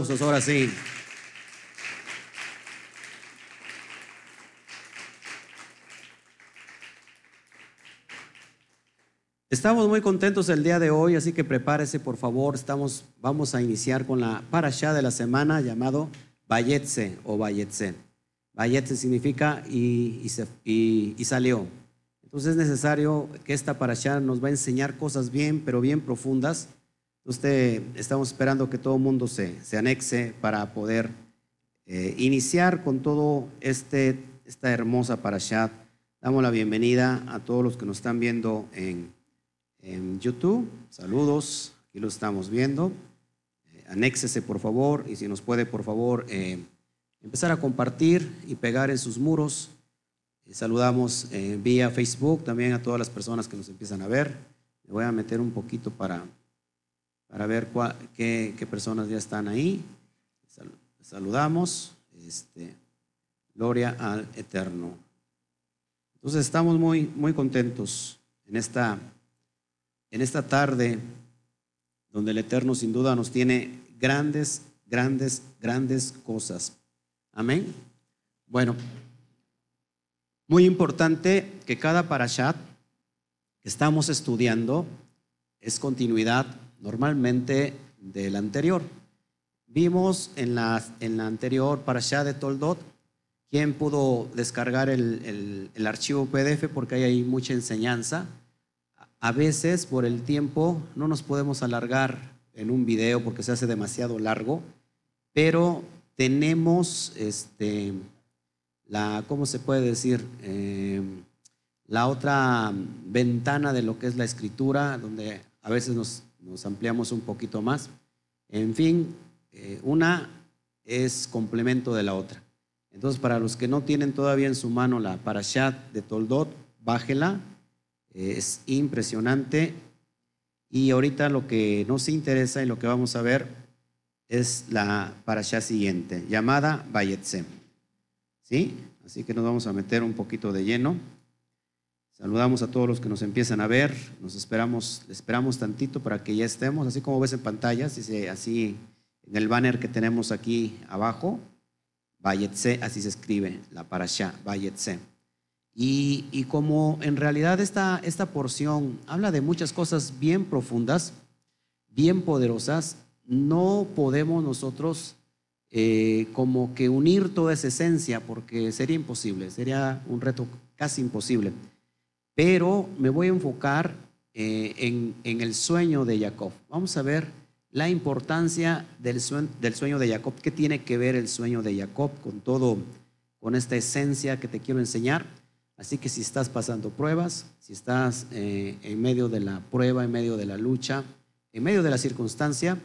aplausos, ahora sí. Estamos muy contentos el día de hoy, así que prepárese por favor. Estamos, vamos a iniciar con la parasha de la semana llamado Bayetse o Bayetse. Bayetse significa y, y, salió. Entonces es necesario que esta parasha nos va a enseñar cosas bien, pero bien profundas. Usted, estamos esperando que todo el mundo se, se anexe para poder eh, iniciar con todo este, esta hermosa parasha. Damos la bienvenida a todos los que nos están viendo en en YouTube. Saludos, aquí lo estamos viendo. Eh, anéxese por favor y si nos puede por favor eh, empezar a compartir y pegar en sus muros. Eh, saludamos vía Facebook también a todas las personas que nos empiezan a ver. Me voy a meter un poquito para, para ver qué, personas ya están ahí. saludamos. Este, gloria al Eterno. Entonces estamos muy, muy contentos en esta en esta tarde, donde el Eterno sin duda nos tiene grandes, grandes, grandes cosas. Amén. Bueno, muy importante que cada parashat que estamos estudiando es continuidad normalmente del anterior. Vimos en la, en la anterior parashat de Toldot quién pudo descargar el, el archivo PDF porque hay ahí mucha enseñanza a veces por el tiempo no nos podemos alargar en un video porque se hace demasiado largo, pero tenemos este, la, ¿cómo se puede decir? Eh, la otra ventana de lo que es la escritura, donde a veces nos, ampliamos un poquito más. En fin, eh, una es complemento de la otra. Entonces, para los que no tienen todavía en su mano la Parashat de Toldot, bájela es impresionante. Y ahorita lo que nos interesa y lo que vamos a ver es la parasha siguiente, llamada Bayetsem. ¿Sí? Así que nos vamos a meter un poquito de lleno. Saludamos a todos los que nos empiezan a ver. Nos esperamos, esperamos tantito para que ya estemos, así como ves en pantalla, así en el banner que tenemos aquí abajo, Bayetse, así se escribe la parasha, Bayetse. Y, como en realidad esta, esta porción habla de muchas cosas bien profundas, bien poderosas, no podemos nosotros eh, como que unir toda esa esencia porque sería imposible, sería un reto casi imposible. Pero me voy a enfocar eh, en, en, el sueño de Jacob. Vamos a ver la importancia del sueño, del sueño de Jacob. ¿Qué tiene que ver el sueño de Jacob con todo, con esta esencia que te quiero enseñar? Así que si estás pasando pruebas, si estás eh, en medio de la prueba, en medio de la lucha, en medio de la circunstancia,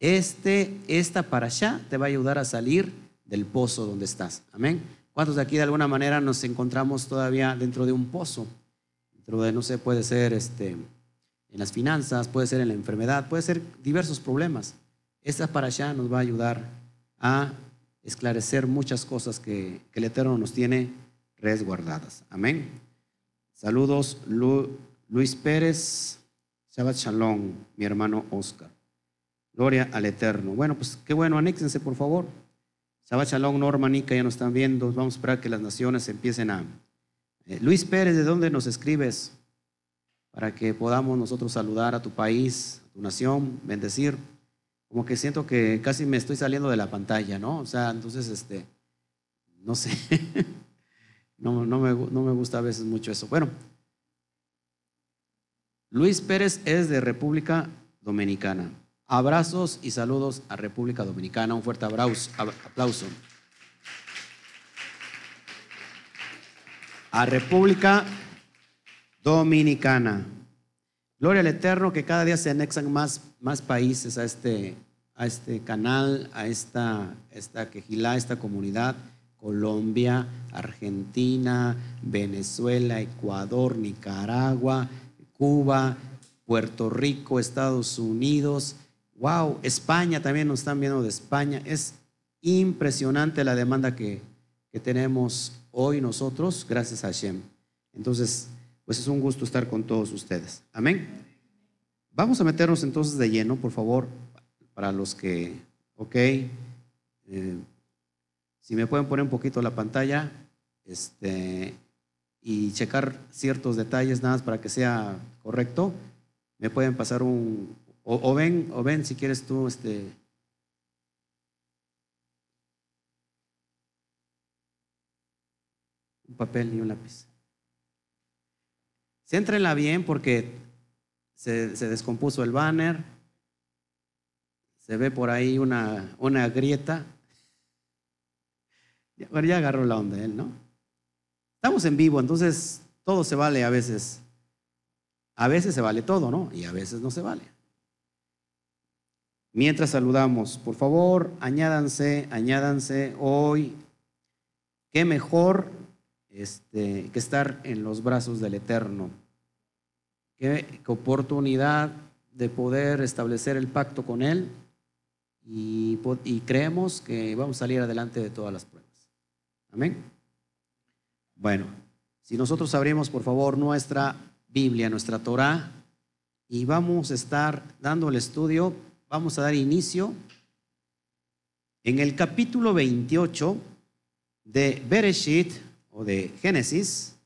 este, esta para allá te va a ayudar a salir del pozo donde estás. Amén. ¿Cuántos de aquí de alguna manera nos encontramos todavía dentro de un pozo? Dentro de, no sé, puede ser este, en las finanzas, puede ser en la enfermedad, puede ser diversos problemas. Esta para allá nos va a ayudar a esclarecer muchas cosas que, el Eterno nos tiene resguardadas. Amén. Saludos, Luis Pérez, Shabbat Shalom, mi hermano Oscar. Gloria al Eterno. Bueno, pues qué bueno, anéxense por favor. Shabbat Shalom, Norma, Nica, ya nos están viendo. Vamos a esperar que las naciones empiecen a... Eh, Luis Pérez, ¿de dónde nos escribes? Para que podamos nosotros saludar a tu país, a tu nación, bendecir. Como que siento que casi me estoy saliendo de la pantalla, ¿no? O sea, entonces, este, no sé. No, no, me, no me gusta a veces mucho eso. Bueno, Luis Pérez es de República Dominicana. Abrazos y saludos a República Dominicana. Un fuerte aplauso. A República Dominicana. Gloria al Eterno que cada día se anexan más, más países a este, a este canal, a esta, esta quejilá, esta comunidad. Colombia, Argentina, Venezuela, Ecuador, Nicaragua, Cuba, Puerto Rico, Estados Unidos. Wow, España también nos están viendo de España. Es impresionante la demanda que, que tenemos hoy nosotros, gracias a Hashem. Entonces, pues es un gusto estar con todos ustedes. Amén. Vamos a meternos entonces de lleno, por favor, para los que Ok. Eh, si me pueden poner un poquito la pantalla este, y checar ciertos detalles nada más para que sea correcto, me pueden pasar un... O, ven, o ven si quieres tú, este, un papel y un lápiz. Céntrenla bien porque se, descompuso el banner, se ve por ahí una, una grieta. Bueno, ya agarró la onda él, ¿no? Estamos en vivo, entonces todo se vale a veces. A veces se vale todo, ¿no? Y a veces no se vale. Mientras saludamos, por favor, añádanse, añádanse hoy. Qué mejor este, que estar en los brazos del Eterno. Qué, oportunidad de poder establecer el pacto con Él y, y, creemos que vamos a salir adelante de todas las pruebas. Amén. Bueno, si nosotros abrimos por favor nuestra Biblia, nuestra Torah, y vamos a estar dando el estudio, vamos a dar inicio en el capítulo 28 de Bereshit, o de Génesis,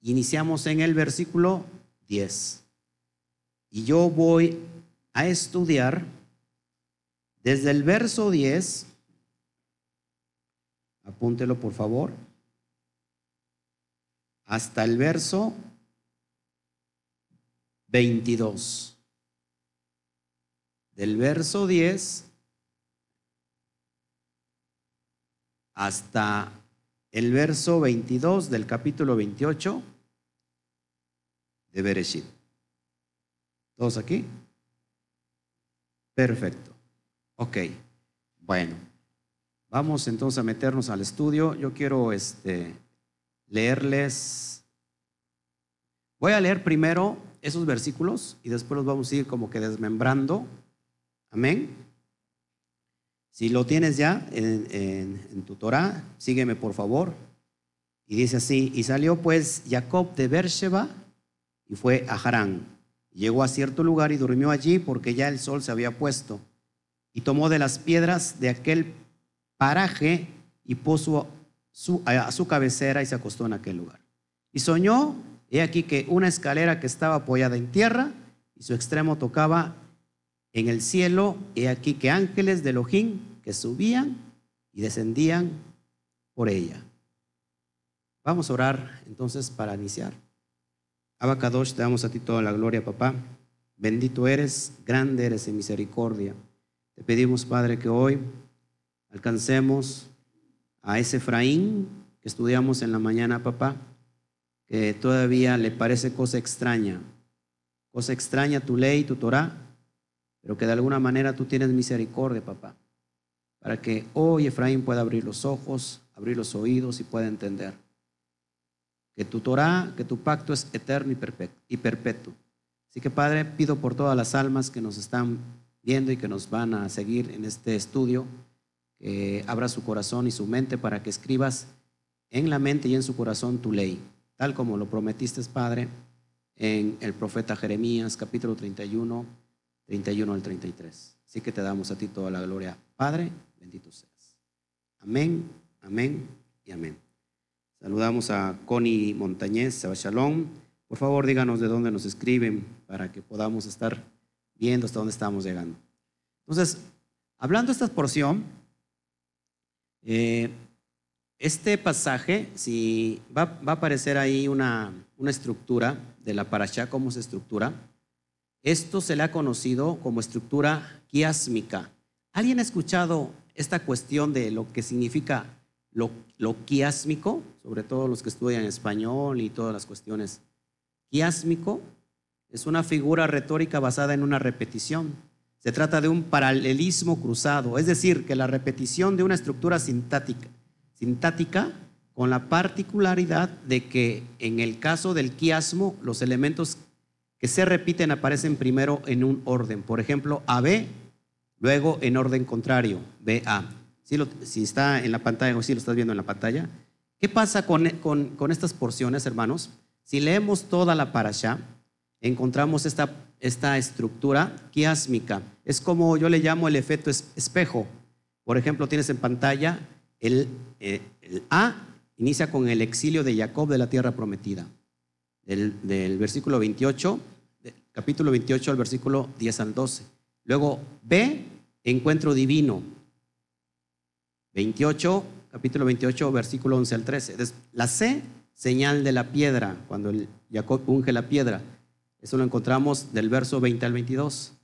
iniciamos en el versículo 10. Y yo voy a estudiar desde el verso 10, apúntelo por favor, hasta el verso 22. Del verso 10 hasta el verso 22 del capítulo 28 de Bereshit. ¿Todos aquí? Perfecto. Ok. Bueno, vamos entonces a meternos al estudio. Yo quiero este, leerles. Voy a leer primero esos versículos y después los vamos a ir como que desmembrando. Amén. Si lo tienes ya en, tu Torah, sígueme por favor. Y dice así, y salió pues Jacob de Beersheba y fue a Harán. Llegó a cierto lugar y durmió allí porque ya el sol se había puesto. Y tomó de las piedras de aquel paraje y puso a su cabecera y se acostó en aquel lugar. Y soñó, he aquí que una escalera que estaba apoyada en tierra y su extremo tocaba en el cielo, he aquí que ángeles de Elohim que subían y descendían por ella. Vamos a orar entonces para iniciar. Abacadosh, te damos a ti toda la gloria, papá. Bendito eres, grande eres en misericordia. Te pedimos, Padre, que hoy alcancemos a ese Efraín que estudiamos en la mañana, papá, que todavía le parece cosa extraña, cosa extraña tu ley, tu Torah, pero que de alguna manera tú tienes misericordia, papá, para que hoy Efraín pueda abrir los ojos, abrir los oídos y pueda entender que tu Torah, que tu pacto es eterno y perpetuo. Así que Padre, pido por todas las almas que nos están viendo y que nos van a seguir en este estudio, que abra su corazón y su mente para que escribas en la mente y en su corazón tu ley, tal como lo prometiste, Padre, en el profeta Jeremías, capítulo 31 31 al 33. Así que te damos a ti toda la gloria. Padre, bendito seas. Amén, amén y amén. Saludamos a Connie Montañez, Shalom. Por favor, díganos de dónde nos escriben para que podamos estar viendo hasta dónde estamos llegando. Entonces, hablando de esta porción, eh, este pasaje, si va, va, a aparecer ahí una, una estructura de la parasha, cómo se estructura. Esto se le ha conocido como estructura quiásmica. ¿Alguien ha escuchado esta cuestión de lo que significa lo, quiásmico? Sobre todo los que estudian español y todas las cuestiones. Quiásmico es una figura retórica basada en una repetición. Se trata de un paralelismo cruzado, es decir, que la repetición de una estructura sintática, sintática con la particularidad de que en el caso del quiasmo los elementos que se repiten aparecen primero en un orden. Por ejemplo, AB, luego en orden contrario, BA. Si, si está en la pantalla o si lo estás viendo en la pantalla. ¿Qué pasa con, estas porciones, hermanos? Si leemos toda la parasha, encontramos esta estructura quiásmica. Es como yo le llamo el efecto espejo. Por ejemplo, tienes en pantalla el, eh, el A inicia con el exilio de Jacob de la tierra prometida. Versículo 28, capítulo 28 al versículo 10 al 12. Luego B, encuentro divino. 28, capítulo 28, versículo 11 al 13. La C, señal de la piedra, cuando Jacob unge la piedra. Eso lo encontramos del verso 20 al 22.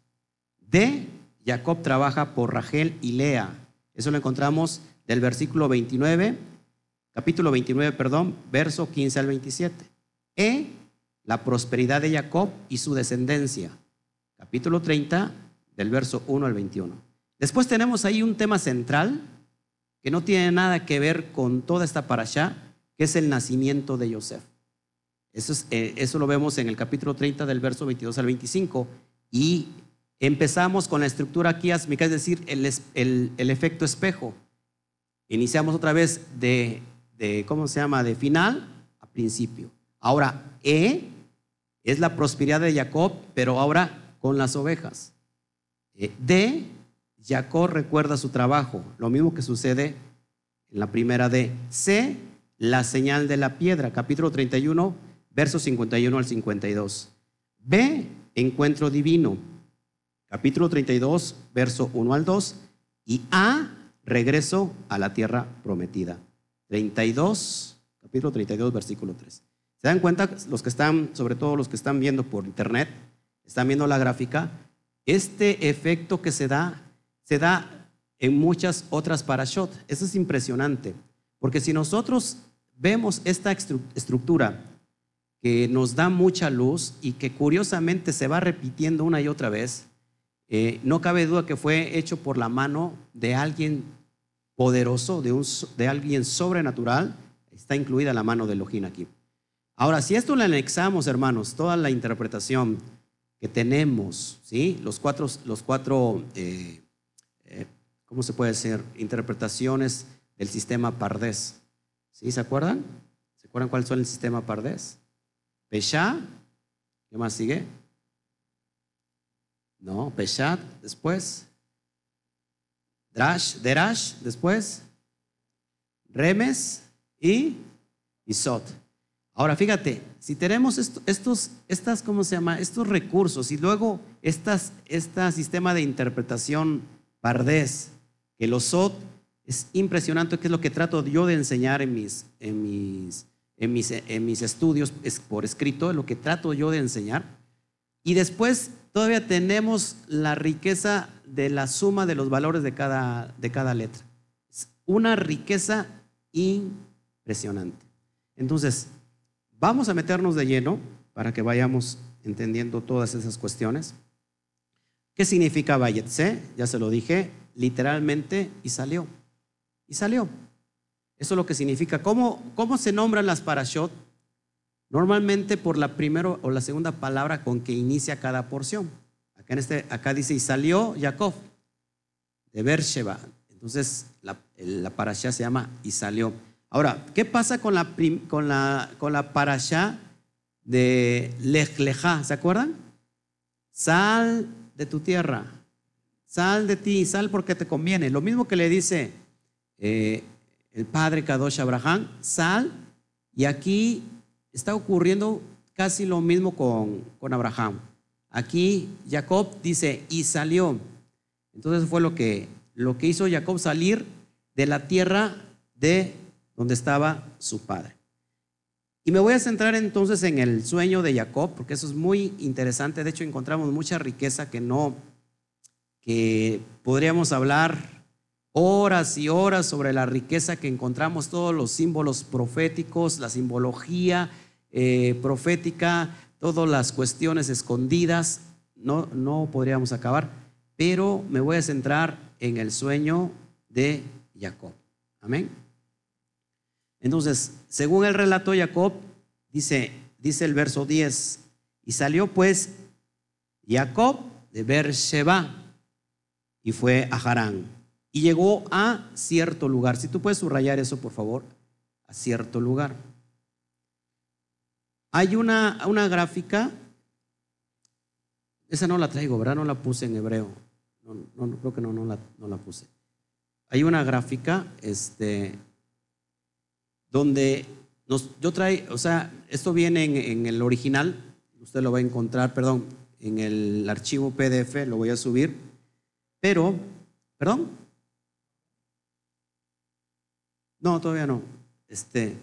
D, Jacob trabaja por Rachel y Lea. Eso lo encontramos del versículo 29, capítulo 29, perdón, verso 15 al 27. E, la prosperidad de Jacob y su descendencia. Capítulo 30, del verso 1 al 21. Después tenemos ahí un tema central que no tiene nada que ver con toda esta parasha, que es el nacimiento de Yosef. Eso, eh, lo vemos en el capítulo 30 del verso 22 al 25 y empezamos con la estructura quiásmica, es decir, el, el, efecto espejo. Iniciamos otra vez de, de, ¿cómo se llama?, de final a principio. Ahora, E es la prosperidad de Jacob, pero ahora con las ovejas. Eh, D, Jacob recuerda su trabajo, lo mismo que sucede en la primera D. C, la señal de la piedra, capítulo 31, versos 51 al 52. B, encuentro divino, capítulo 32, verso 1 al 2. Y A, regreso a la tierra prometida. 32, capítulo 32, versículo 3. ¿Se dan cuenta los que están, sobre todo los que están viendo por internet, están viendo la gráfica? Este efecto que se da, se da en muchas otras parashot. Eso es impresionante, porque si nosotros vemos esta estructura que nos da mucha luz y que curiosamente se va repitiendo una y otra vez, eh, no cabe duda que fue hecho por la mano de alguien poderoso, de, un, de alguien sobrenatural. Está incluida la mano de Elohim aquí. Ahora, si esto le anexamos, hermanos, toda la interpretación que tenemos, ¿sí? los cuatro, los cuatro eh, eh, ¿cómo se puede decir? Interpretaciones del sistema Pardés. ¿Sí? ¿Se acuerdan? ¿Se acuerdan cuál es el sistema Pardés? Pesha, ¿qué más sigue? No, Peshat, después. Drash, Derash, después. Remes y Isot. Ahora fíjate, si tenemos estos, estas, ¿cómo se llama? Estos recursos y luego estas, este sistema de interpretación pardés, que los SOT es impresionante, que es lo que trato yo de enseñar en mis, en mis en mis, en mis estudios por escrito, lo que trato yo de enseñar. Y después todavía tenemos la riqueza de la suma de los valores de cada, de cada letra. Es una riqueza impresionante. Entonces, vamos a meternos de lleno para que vayamos entendiendo todas esas cuestiones. ¿Qué significa Bayetse? Ya se lo dije, literalmente, y salió. Y salió. Eso es lo que significa. ¿Cómo, cómo se nombran las parashot? Normalmente por la primera o la segunda palabra con que inicia cada porción. Acá, en este, acá dice, y salió Jacob de Beersheba. Entonces la, la se llama y salió. Ahora, ¿qué pasa con la, con la, con la parashá de Lech ¿Se acuerdan? Sal de tu tierra, sal de ti, sal porque te conviene. Lo mismo que le dice eh, el padre Kadosh Abraham, sal, y aquí está ocurriendo casi lo mismo con, con Abraham. Aquí Jacob dice, y salió. Entonces fue lo que, lo que hizo Jacob salir de la tierra de donde estaba su padre. Y me voy a centrar entonces en el sueño de Jacob, porque eso es muy interesante. De hecho, encontramos mucha riqueza que no, que podríamos hablar horas y horas sobre la riqueza que encontramos, todos los símbolos proféticos, la simbología eh, profética, todas las cuestiones escondidas, no, no podríamos acabar, pero me voy a centrar en el sueño de Jacob. Amén. Entonces, según el relato de Jacob, dice, dice el verso 10, y salió pues Jacob de Beersheba y fue a Harán y llegó a cierto lugar. Si tú puedes subrayar eso, por favor, a cierto lugar. Hay una, una gráfica, Esa no la traigo, ¿verdad? No la puse en hebreo. No, no, creo que no, no, la, no la puse. Hay una gráfica este, donde yo trae, o sea, esto viene en, en, el original, usted lo va a encontrar, perdón, en el archivo PDF, lo voy a subir, pero, perdón, no, todavía no. Este,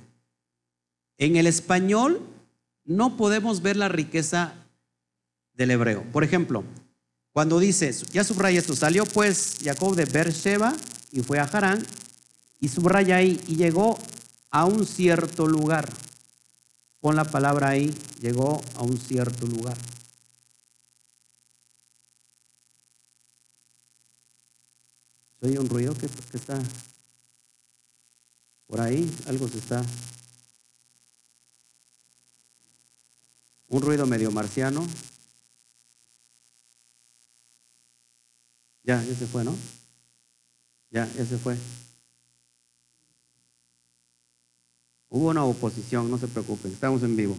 en el español no podemos ver la riqueza del hebreo. Por ejemplo, cuando dice, ya subraya esto, salió pues Jacob de Beersheba y fue a Harán, y subraya ahí, y llegó a un cierto lugar. Pon la palabra ahí, llegó a un cierto lugar. ¿Soy un ruido que, que está por ahí? Algo se está un ruido medio marciano. Ya, ya se fue, ¿no? Ya, ya se fue. Hubo una oposición, no se preocupen, estamos en vivo.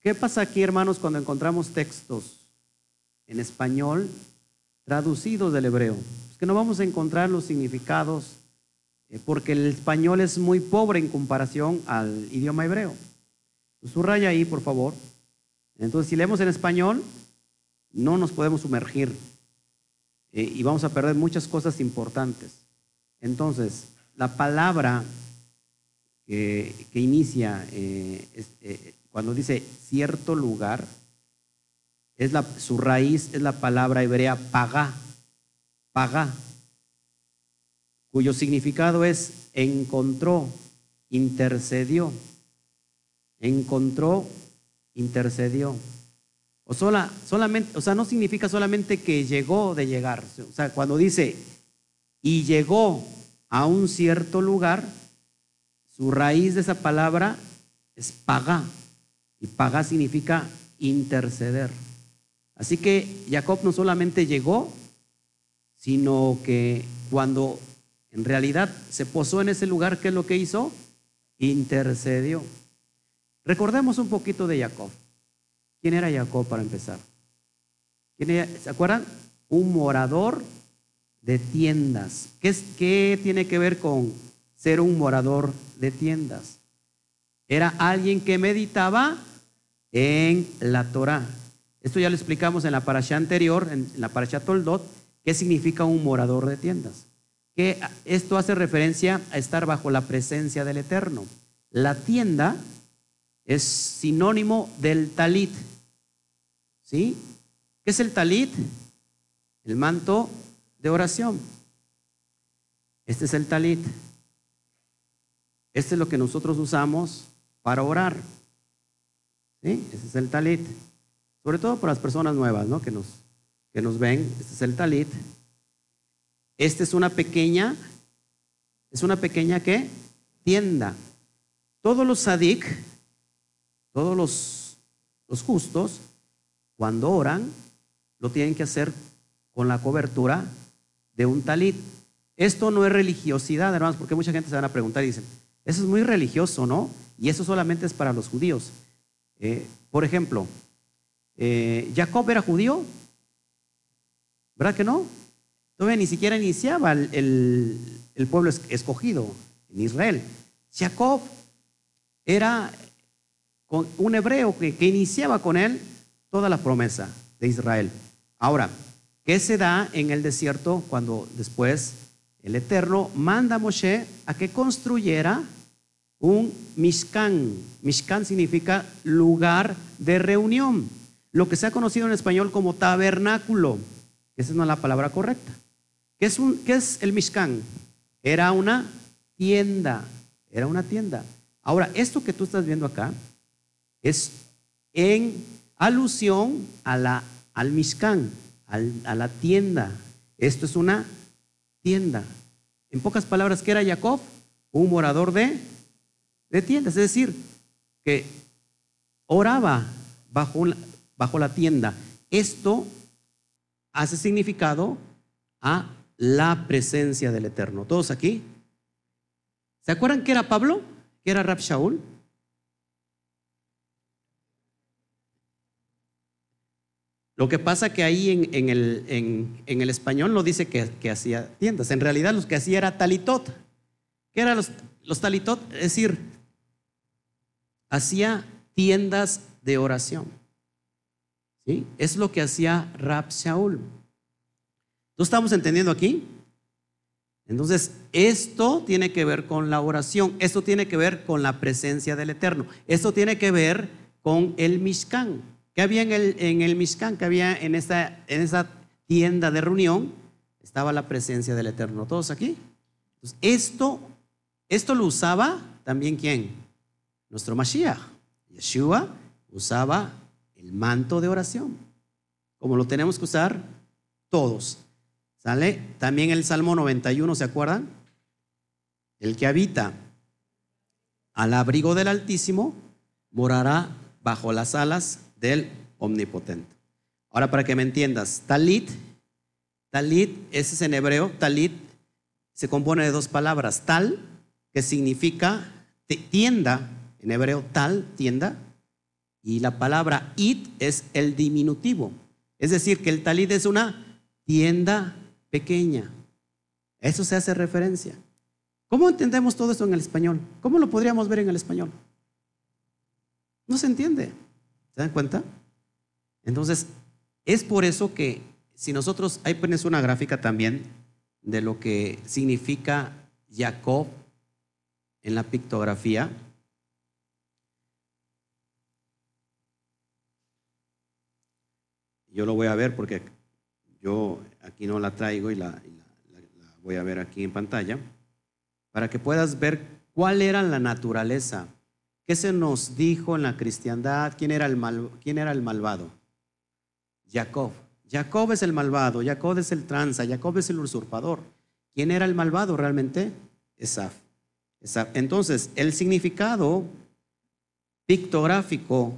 ¿Qué pasa aquí, hermanos, cuando encontramos textos en español traducidos del hebreo? Es que no vamos a encontrar los significados eh, porque el español es muy pobre en comparación al idioma hebreo. Subraya ahí, por favor. Entonces, si leemos en español, no nos podemos sumergir eh, y vamos a perder muchas cosas importantes. Entonces, la palabra que, inicia eh, eh, cuando dice cierto lugar, es su raíz es la palabra hebrea pagá, pagá, cuyo significado es encontró, intercedió encontró, intercedió. O, sola, solamente, o sea, no significa solamente que llegó de llegar. O sea, cuando dice y llegó a un cierto lugar, su raíz de esa palabra es paga. Y paga significa interceder. Así que Jacob no solamente llegó, sino que cuando en realidad se posó en ese lugar, ¿qué es lo que hizo? Intercedió. Recordemos un poquito de Jacob. ¿Quién era Jacob para empezar? ¿Se acuerdan? Un morador de tiendas. ¿Qué, ¿Qué tiene que ver con ser un morador de tiendas? Era alguien que meditaba en la Torah. Esto ya lo explicamos en la parasha anterior, en la parasha Toldot, qué significa un morador de tiendas. Que esto hace referencia a estar bajo la presencia del Eterno. La tienda es sinónimo del talit. ¿Sí? ¿Qué es el talit? El manto de oración. Este es el talit. Este es lo que nosotros usamos para orar. ¿Sí? Este es el talit. Sobre todo para las personas nuevas, ¿no? Que nos, que nos ven. Este es el talit. Este es una pequeña, es una pequeña ¿qué? Tienda. Todos los sadik todos los, los justos, cuando oran, lo tienen que hacer con la cobertura de un talit. Esto no es religiosidad, hermanos, porque mucha gente se van a preguntar y dicen, eso es muy religioso, ¿no? Y eso solamente es para los judíos. Eh, por ejemplo, eh, Jacob era judío, ¿verdad que no? Todavía ni siquiera iniciaba el, el pueblo escogido en Israel. Jacob era un hebreo que, iniciaba con él toda la promesa de Israel. Ahora, ¿qué se da en el desierto cuando después el Eterno manda a Moshe a que construyera un Mishkan? Mishkan significa lugar de reunión, lo que se ha conocido en español como tabernáculo. Esa no es la palabra correcta. ¿Qué es, un, qué es el Mishkan? Era una tienda, era una tienda. Ahora, esto que tú estás viendo acá es en alusión a la, al Mishkan, a la tienda. Esto es una tienda. En pocas palabras, ¿qué era Jacob? Un morador de, de tiendas, es decir, que oraba bajo, bajo la tienda. Esto hace significado a la presencia del Eterno. ¿Todos aquí? ¿Se acuerdan que era Pablo? ¿Que era Rab Shaul? Lo que pasa que ahí en, el, español no dice que, hacía tiendas. En realidad lo que hacía era talitot. ¿Qué eran los, los talitot? Es decir, hacía tiendas de oración. ¿Sí? Es lo que hacía Rab Shaul. ¿No estamos entendiendo aquí? Entonces, esto tiene que ver con la oración, esto tiene que ver con la presencia del Eterno, esto tiene que ver con el Mishkan. ¿Qué había en el, Mishkan? ¿Qué había en en esa tienda de reunión? Estaba la presencia del Eterno. ¿Todos aquí? esto, esto lo usaba también quién? Nuestro Mashiach. Yeshua usaba el manto de oración, como lo tenemos que usar todos. ¿Sale? También el Salmo 91, ¿se acuerdan? El que habita al abrigo del Altísimo morará bajo las alas del Omnipotente. Ahora, para que me entiendas, talit, talit, ese es en hebreo, talit se compone de dos palabras, tal, que significa tienda, en hebreo tal, tienda, y la palabra it es el diminutivo. Es decir, que el talit es una tienda pequeña. Eso se hace referencia. ¿Cómo entendemos todo esto en el español? ¿Cómo lo podríamos ver en el español? No se entiende. ¿Se dan cuenta? Entonces, es por eso que si nosotros, ahí pones una gráfica también de lo que significa Jacob en la pictografía. Yo lo voy a ver porque yo aquí no la traigo y la, voy a ver aquí en pantalla, para que puedas ver cuál era la naturaleza, qué se nos dijo en la cristiandad, quién era el, mal, quién era el malvado. Jacob. Jacob es el malvado, Jacob es el tranza, Jacob es el usurpador. ¿Quién era el malvado realmente? Esaf. Entonces, el significado pictográfico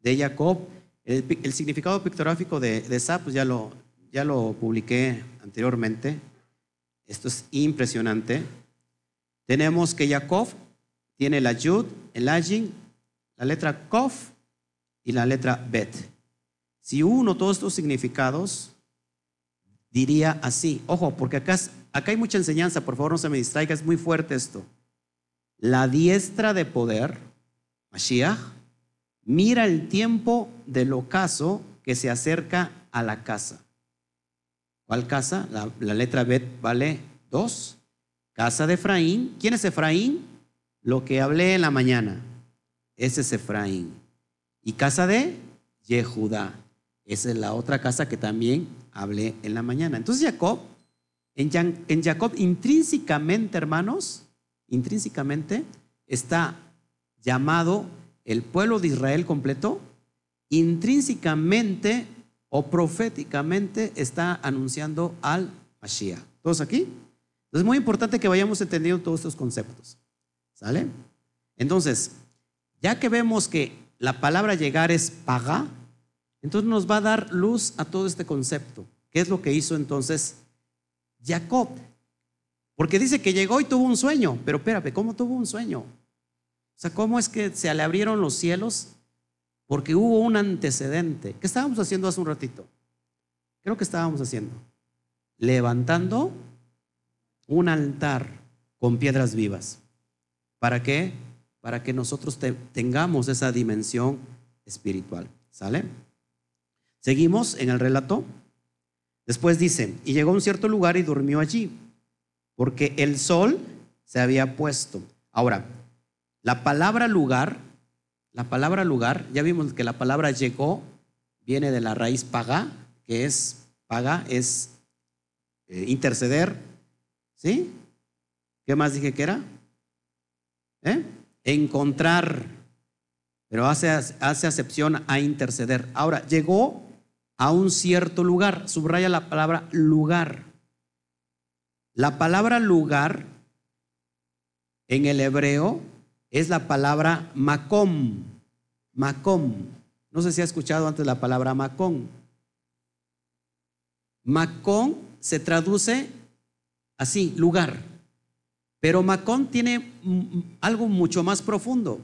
de Jacob, el, significado pictográfico de, de Esaf, pues ya lo, ya lo publiqué anteriormente. Esto es impresionante. Tenemos que Jacob tiene la Yud, el Ajin, la letra Kof y la letra Bet. Si uno todos estos significados, diría así. Ojo, porque acá, acá hay mucha enseñanza, por favor no se me distraiga, es muy fuerte esto. La diestra de poder, Mashiach, mira el tiempo del ocaso que se acerca a la casa. ¿Cuál casa? La, letra Bet vale dos. Casa de Efraín. ¿Quién es Efraín? Lo que hablé en la mañana. Ese es Efraín. Y casa de Yehudá. Esa es la otra casa que también hablé en la mañana. Entonces Jacob, en, Jacob intrínsecamente, hermanos, intrínsecamente está llamado el pueblo de Israel completo, intrínsecamente o proféticamente está anunciando al Mashiach. ¿Todos aquí? Entonces es muy importante que vayamos entendiendo todos estos conceptos. ¿Sale? Entonces, ya que vemos que la palabra llegar es paga, entonces nos va a dar luz a todo este concepto. ¿Qué es lo que hizo entonces Jacob? Porque dice que llegó y tuvo un sueño, pero espérate, ¿cómo tuvo un sueño? O sea, ¿cómo es que se le abrieron los cielos porque hubo un antecedente. ¿Qué estábamos haciendo hace un ratito? Creo que estábamos haciendo. Levantando un altar con piedras vivas. ¿Para qué? Para que nosotros tengamos esa dimensión espiritual. ¿Sale? Seguimos en el relato. Después dice, y llegó a un cierto lugar y durmió allí, porque el sol se había puesto. Ahora, la palabra lugar la palabra lugar, ya vimos que la palabra llegó viene de la raíz paga, que es paga, es eh, interceder. ¿Sí? ¿Qué más dije que era? ¿Eh? Encontrar, pero hace, hace acepción a interceder. Ahora, llegó a un cierto lugar, subraya la palabra lugar. La palabra lugar en el hebreo es la palabra macom. Macom. No sé si ha escuchado antes la palabra macón. Macón se traduce así, lugar. Pero Macón tiene algo mucho más profundo.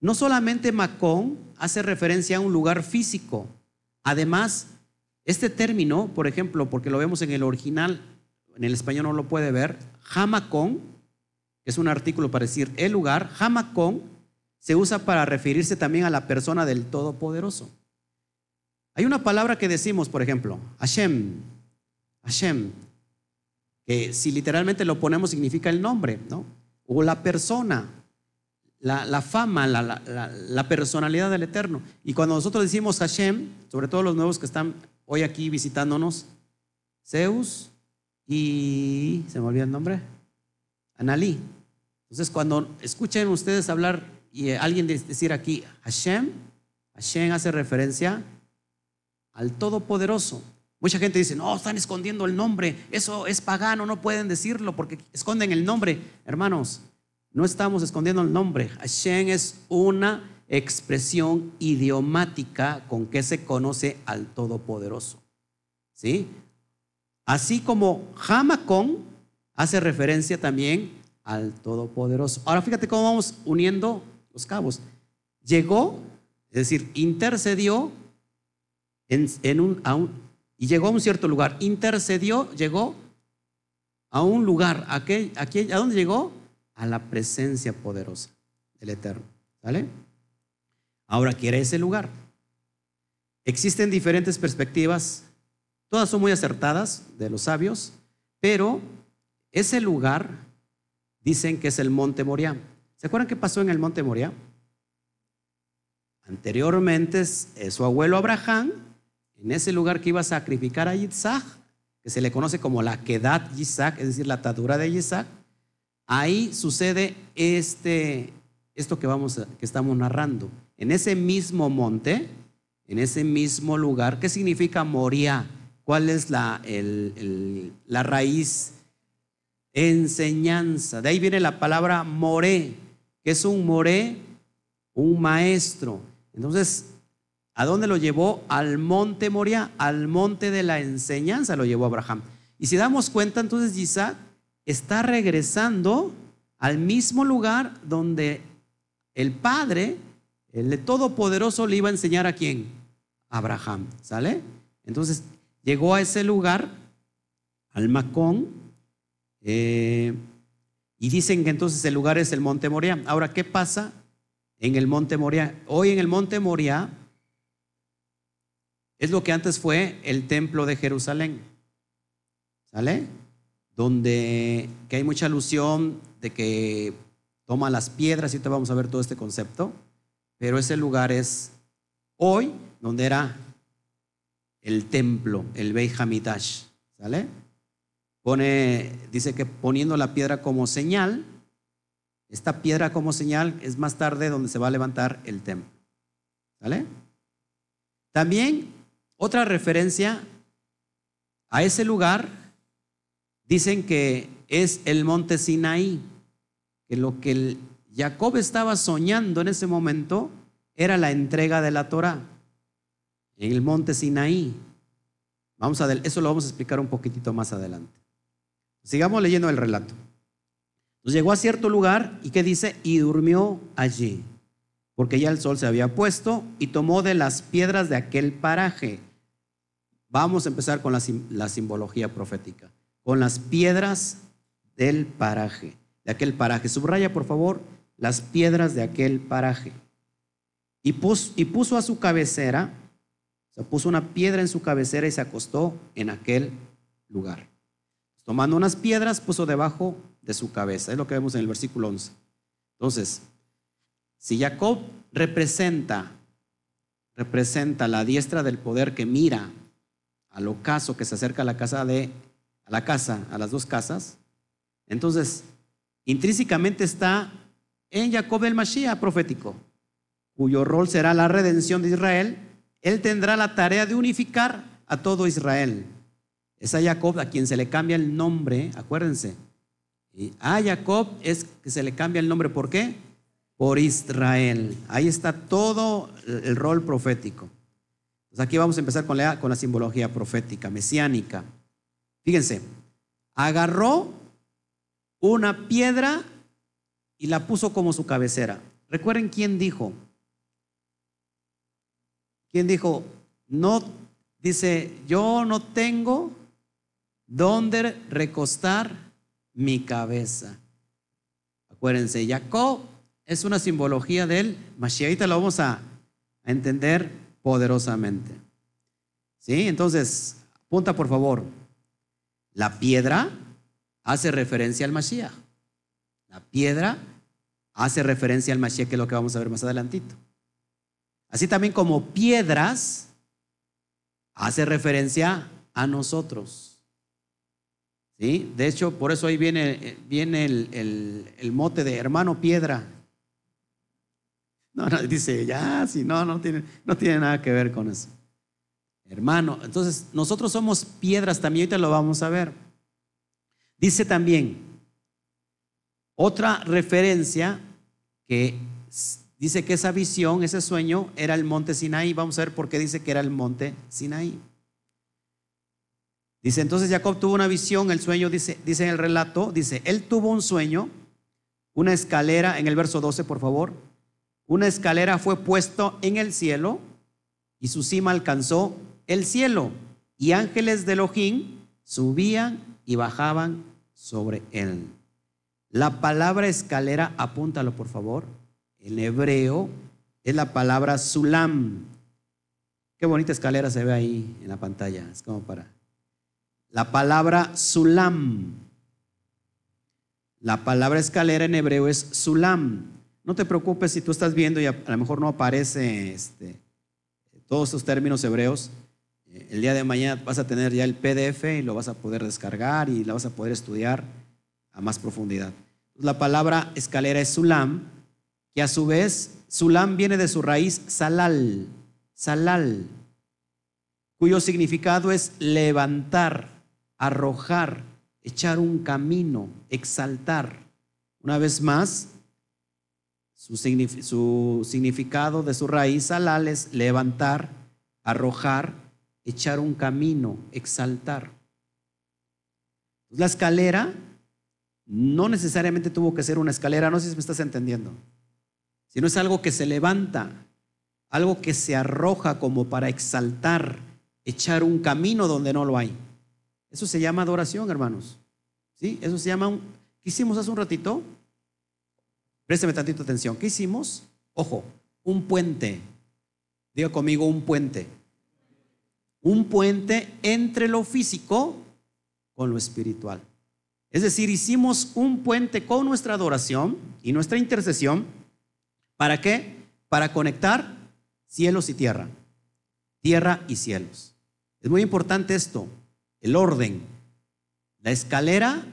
No solamente Macón hace referencia a un lugar físico, Además, este término, por ejemplo, porque lo vemos en el original, en el español no lo puede ver, jamacón, que es un artículo para decir el lugar, jamacón se usa para referirse también a la persona del Todopoderoso. Hay una palabra que decimos, por ejemplo, Hashem, Hashem, que si literalmente lo ponemos significa el nombre, ¿no? O la persona, la, fama, la, la, personalidad del Eterno. Y cuando nosotros decimos Hashem, sobre todo los nuevos que están hoy aquí visitándonos, Zeus y, ¿se me olvidó el nombre? Analí. Entonces, cuando escuchen ustedes hablar y alguien decir aquí Hashem, Hashem hace referencia al Todopoderoso. Mucha gente dice, no, están escondiendo el nombre, eso es pagano, no pueden decirlo porque esconden el nombre. Hermanos, no estamos escondiendo el nombre. Hashem es una expresión idiomática con que se conoce al Todopoderoso. ¿Sí? Así como Hamacón hace referencia también al Todopoderoso. Ahora fíjate cómo vamos uniendo los cabos. Llegó, es decir, intercedió en, un, y llegó a un cierto lugar. Intercedió, llegó a un lugar. ¿A, qué, ¿A dónde llegó? A la presencia poderosa del Eterno. ¿Sale? Ahora quiere ese lugar. Existen diferentes perspectivas, todas son muy acertadas de los sabios, pero ese lugar dicen que es el monte Moriah. ¿Se acuerdan qué pasó en el monte Moriah? Anteriormente su abuelo Abraham, en ese lugar que iba a sacrificar a Isaac, que se le conoce como la Kedat Isaac, es decir, la atadura de Isaac, ahí sucede este, esto que, vamos que estamos narrando. En ese mismo monte, en ese mismo lugar, ¿qué significa Moria? ¿Cuál es la, la raíz? Enseñanza. De ahí viene la palabra moré, que es un moré, un maestro. Entonces, ¿a dónde lo llevó? Al monte Moria, al monte de la enseñanza lo llevó Abraham. Y si damos cuenta, entonces Isaac está regresando al mismo lugar donde el Padre, el Todopoderoso, le iba a enseñar a quién? Abraham, ¿sale? Entonces llegó a ese lugar, al Macón, eh, y dicen que entonces el lugar es el Monte Moria. Ahora, ¿qué pasa en el Monte Moria? Hoy en el Monte Moria es lo que antes fue el templo de Jerusalén, ¿sale? Donde que hay mucha alusión de que toma las piedras y te vamos a ver todo este concepto, pero ese lugar es hoy donde era el templo, el Beit Hamidash, ¿sale? Pone, dice que poniendo la piedra como señal, esta piedra como señal es más tarde donde se va a levantar el templo, ¿sale? También otra referencia a ese lugar dicen que es el monte Sinaí que lo que Jacob estaba soñando en ese momento era la entrega de la Torah en el monte Sinaí. Vamos a, eso lo vamos a explicar un poquitito más adelante. Sigamos leyendo el relato. Llegó a cierto lugar y que dice, y durmió allí, porque ya el sol se había puesto y tomó de las piedras de aquel paraje. Vamos a empezar con la, simbología profética, con las piedras del paraje de aquel paraje. Subraya, por favor, las piedras de aquel paraje. Y puso, y puso a su cabecera, se puso una piedra en su cabecera y se acostó en aquel lugar. Tomando unas piedras, puso debajo de su cabeza. Es lo que vemos en el versículo 11. Entonces, si Jacob representa, representa la diestra del poder que mira al ocaso que se acerca a la casa de, a la casa, a las dos casas, entonces intrínsecamente está en Jacob el Mashiach profético, cuyo rol será la redención de Israel. Él tendrá la tarea de unificar a todo Israel. Es a Jacob a quien se le cambia el nombre, acuérdense. Y a Jacob es que se le cambia el nombre, ¿por qué? Por Israel. Ahí está todo el rol profético. Pues aquí vamos a empezar con la, con la simbología profética, mesiánica. Fíjense, agarró una piedra y la puso como su cabecera. Recuerden quién dijo. ¿Quién dijo? no, dice, yo no tengo dónde recostar mi cabeza. Acuérdense, Jacob es una simbología del Mashiach. Ahorita lo vamos a, entender poderosamente. ¿Sí? Entonces, apunta por favor. La piedra hace referencia al Mashiach. La piedra hace referencia al Mashiach, que es lo que vamos a ver más adelantito. Así también como piedras hace referencia a nosotros. ¿Sí? De hecho, por eso ahí viene, viene el, mote de hermano piedra. No, dice, ya, sí, no, no tiene, no tiene nada que ver con eso. Hermano, entonces nosotros somos piedras también, ahorita lo vamos a ver. Dice también, otra referencia que dice que esa visión, ese sueño, era el monte Sinaí. Vamos a ver por qué dice que era el monte Sinaí. Dice, entonces Jacob tuvo una visión, el sueño dice, dice en el relato, dice, él tuvo un sueño, una escalera, en el verso 12, por favor, una escalera fue puesto en el cielo y su cima alcanzó el cielo y ángeles de Elohim subían y bajaban sobre él. La palabra escalera, apúntalo por favor, en hebreo es la palabra sulam. Qué bonita escalera se ve ahí en la pantalla. Es como para. La palabra sulam. La palabra escalera en hebreo es sulam. No te preocupes si tú estás viendo y a, lo mejor no aparece este, todos esos términos hebreos. El día de mañana vas a tener ya el PDF y lo vas a poder descargar y lo vas a poder estudiar a más profundidad. La palabra escalera es sulam que a su vez Sulam viene de su raíz salal, salal, cuyo significado es levantar, arrojar, echar un camino, exaltar. Una vez más, su, significado de su raíz salal es levantar, arrojar, echar un camino, exaltar. La escalera no necesariamente tuvo que ser una escalera, no sé si me estás entendiendo sino es algo que se levanta, algo que se arroja como para exaltar, echar un camino donde no lo hay. Eso se llama adoración, hermanos. ¿Sí? Eso se llama, un, ¿qué hicimos hace un ratito? Présteme tantito atención. ¿Qué hicimos? Ojo, un puente. Diga conmigo un puente. Un puente entre lo físico con lo espiritual. Es decir, hicimos un puente con nuestra adoración y nuestra intercesión ¿Para qué? Para conectar cielos y tierra, tierra y cielos. Es muy importante esto, el orden. La escalera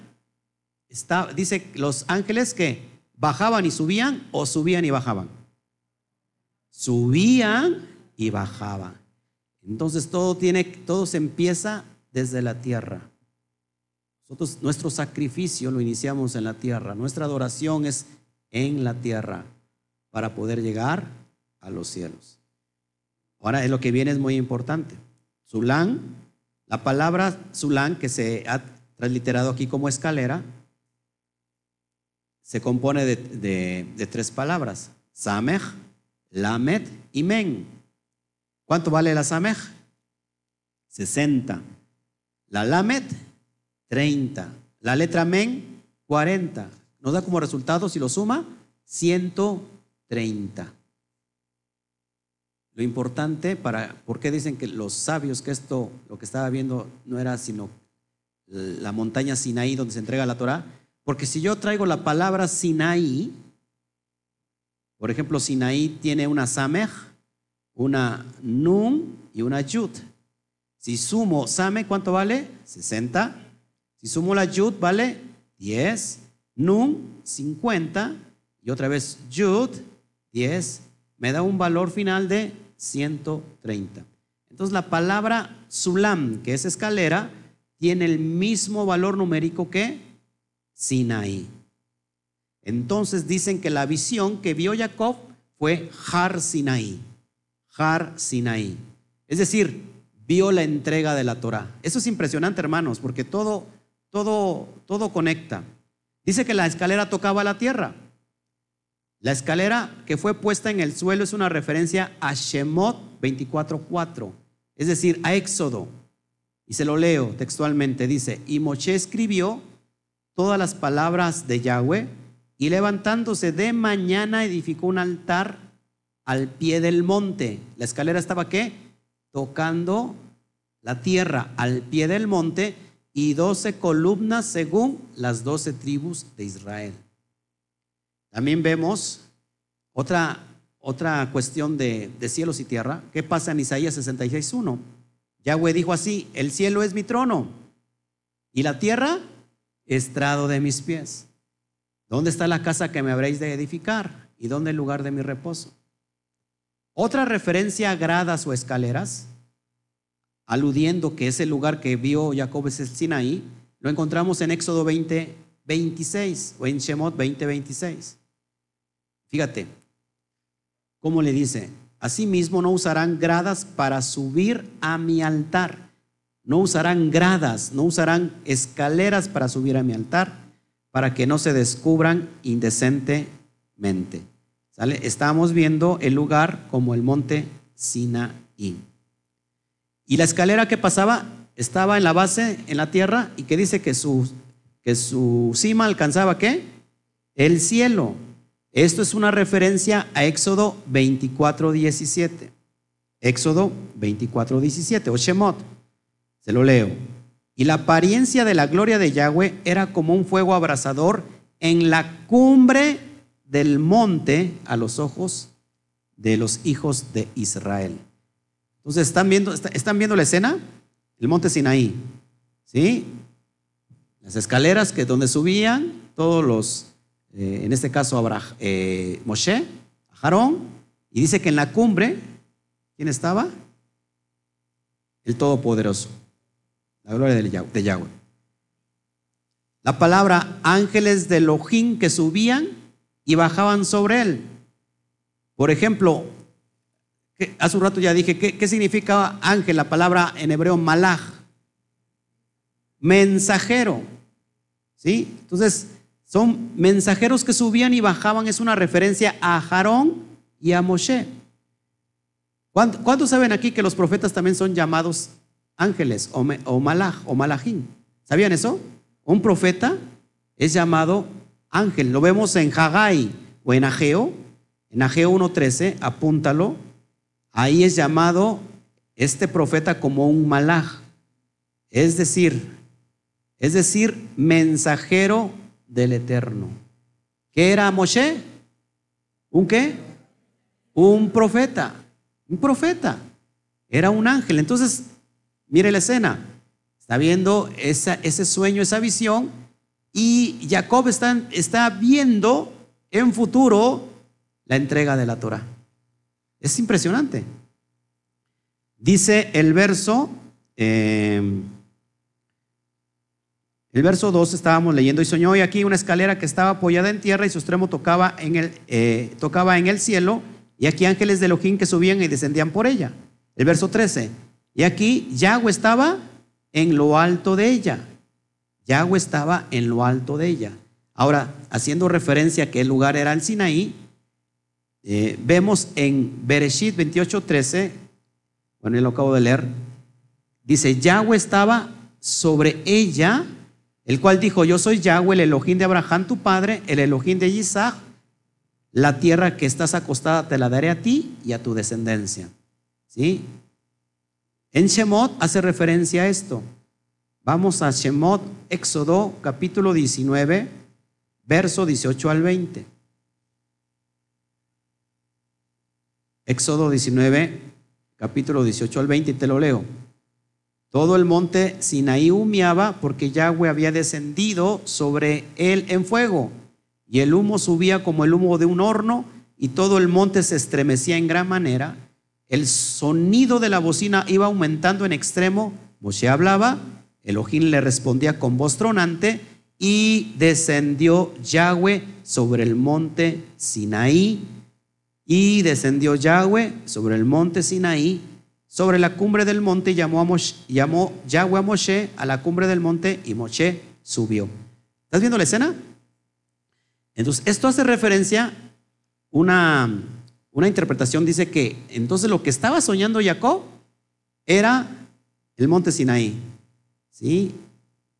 está, dice los ángeles que bajaban y subían o subían y bajaban. Subían y bajaban. Entonces todo tiene, todo se empieza desde la tierra. Nosotros, nuestro sacrificio lo iniciamos en la tierra. Nuestra adoración es en la tierra para poder llegar a los cielos. Ahora, es lo que viene es muy importante. Zulán, la palabra Zulán, que se ha transliterado aquí como escalera, se compone de, tres palabras: Samech, Lamed y Men. ¿Cuánto vale la Samech? 60. La Lamed, 30. La letra Men, 40. Nos da como resultado, si lo suma, 100 30. Lo importante para, ¿por qué dicen que los sabios que esto, lo que estaba viendo, no era sino la montaña Sinaí donde se entrega la Torah? Porque si yo traigo la palabra Sinaí, por ejemplo, Sinaí tiene una Samech, una Nun y una Yud. Si sumo Same, ¿cuánto vale? 60. Si sumo la Yud, vale 10. Nun, 50. Y otra vez Yud, 10, me da un valor final de 130. Entonces la palabra Sulam, que es escalera, tiene el mismo valor numérico que Sinaí. Entonces dicen que la visión que vio Jacob fue Har Sinaí. Har Sinaí. Es decir, vio la entrega de la Torah. Eso es impresionante, hermanos, porque todo, todo, todo conecta. Dice que la escalera tocaba la tierra. La escalera que fue puesta en el suelo es una referencia a Shemot 24.4. es decir, a Éxodo. Y se lo leo textualmente, dice, y Moshe escribió todas las palabras de Yahweh y levantándose de mañana edificó un altar al pie del monte. La escalera estaba qué? Tocando la tierra al pie del monte y doce columnas según las doce tribus de Israel. También vemos otra, otra cuestión de, de cielos y tierra. ¿Qué pasa en Isaías 66.1? Yahweh dijo así, el cielo es mi trono y la tierra estrado de mis pies. ¿Dónde está la casa que me habréis de edificar? ¿Y dónde el lugar de mi reposo? Otra referencia a gradas o escaleras aludiendo que ese lugar que vio Jacob es el Sinaí, lo encontramos en Éxodo 20, 26 o en Shemot 20, 26. Fíjate, ¿cómo le dice? Asimismo no usarán gradas para subir a mi altar. No usarán gradas, no usarán escaleras para subir a mi altar, para que no se descubran indecentemente. Estamos viendo el lugar como el monte Sinaí. Y la escalera que pasaba estaba en la base, en la tierra, y que dice que su, que su cima alcanzaba qué? El cielo. Esto es una referencia a Éxodo 24, 17. Éxodo 24, 17, o Shemot. Se lo leo. Y la apariencia de la gloria de Yahweh era como un fuego abrasador en la cumbre del monte a los ojos de los hijos de Israel. Entonces, ¿están viendo, ¿están viendo la escena? El monte Sinaí. ¿Sí? Las escaleras que donde subían todos los, eh, en este caso Abraham, eh, Moshe, Aarón, y dice que en la cumbre, ¿quién estaba? El Todopoderoso. La gloria de Yahweh. La palabra ángeles de Elohim que subían y bajaban sobre él. Por ejemplo, Hace un rato ya dije, ¿qué, significa ángel? La palabra en hebreo malaj. Mensajero. ¿Sí? Entonces, son mensajeros que subían y bajaban. Es una referencia a Aarón y a Moshe. ¿Cuántos saben aquí que los profetas también son llamados ángeles o, malaj o malajín? ¿Sabían eso? Un profeta es llamado ángel. Lo vemos en Haggai o en Ageo. En Ageo 1.13, apúntalo. Ahí es llamado este profeta como un malaj, es decir, es decir, mensajero del Eterno. ¿Qué era Moshe? ¿Un qué? Un profeta, un profeta. Era un ángel. Entonces, mire la escena. Está viendo ese sueño, esa visión, y Jacob está, viendo en futuro la entrega de la Torah. Es impresionante. Dice el verso, em, el verso 2 estábamos leyendo y soñó y aquí una escalera que estaba apoyada en tierra y su extremo tocaba en el, eh, tocaba en el cielo y aquí ángeles de Elohim que subían y descendían por ella. El verso 13. Y aquí Yahweh estaba en lo alto de ella. Yahweh estaba en lo alto de ella. Ahora, haciendo referencia a el lugar era el Sinaí, eh, vemos en Bereshit 28:13, bueno, lo acabo de leer, dice, Yahweh estaba sobre ella, el cual dijo, yo soy Yahweh, el Elohim de Abraham, tu padre, el Elohim de Isaac, la tierra que estás acostada te la daré a ti y a tu descendencia. ¿Sí? En Shemot hace referencia a esto. Vamos a Shemot, Éxodo, capítulo 19, verso 18 al 20. Éxodo 19, capítulo 18 al 20, y te lo leo. Todo el monte Sinaí humeaba porque Yahweh había descendido sobre él en fuego, y el humo subía como el humo de un horno, y todo el monte se estremecía en gran manera. El sonido de la bocina iba aumentando en extremo. Moshe hablaba, Elohim le respondía con voz tronante, y descendió Yahweh sobre el monte Sinaí y descendió Yahweh sobre el monte Sinaí, sobre la cumbre del monte, llamó, a llamó Yahweh a Moshe a la cumbre del monte, y Moshe subió. ¿Estás viendo la escena? Entonces, esto hace referencia, una, una interpretación dice que entonces lo que estaba soñando Jacob era el monte Sinaí. ¿sí?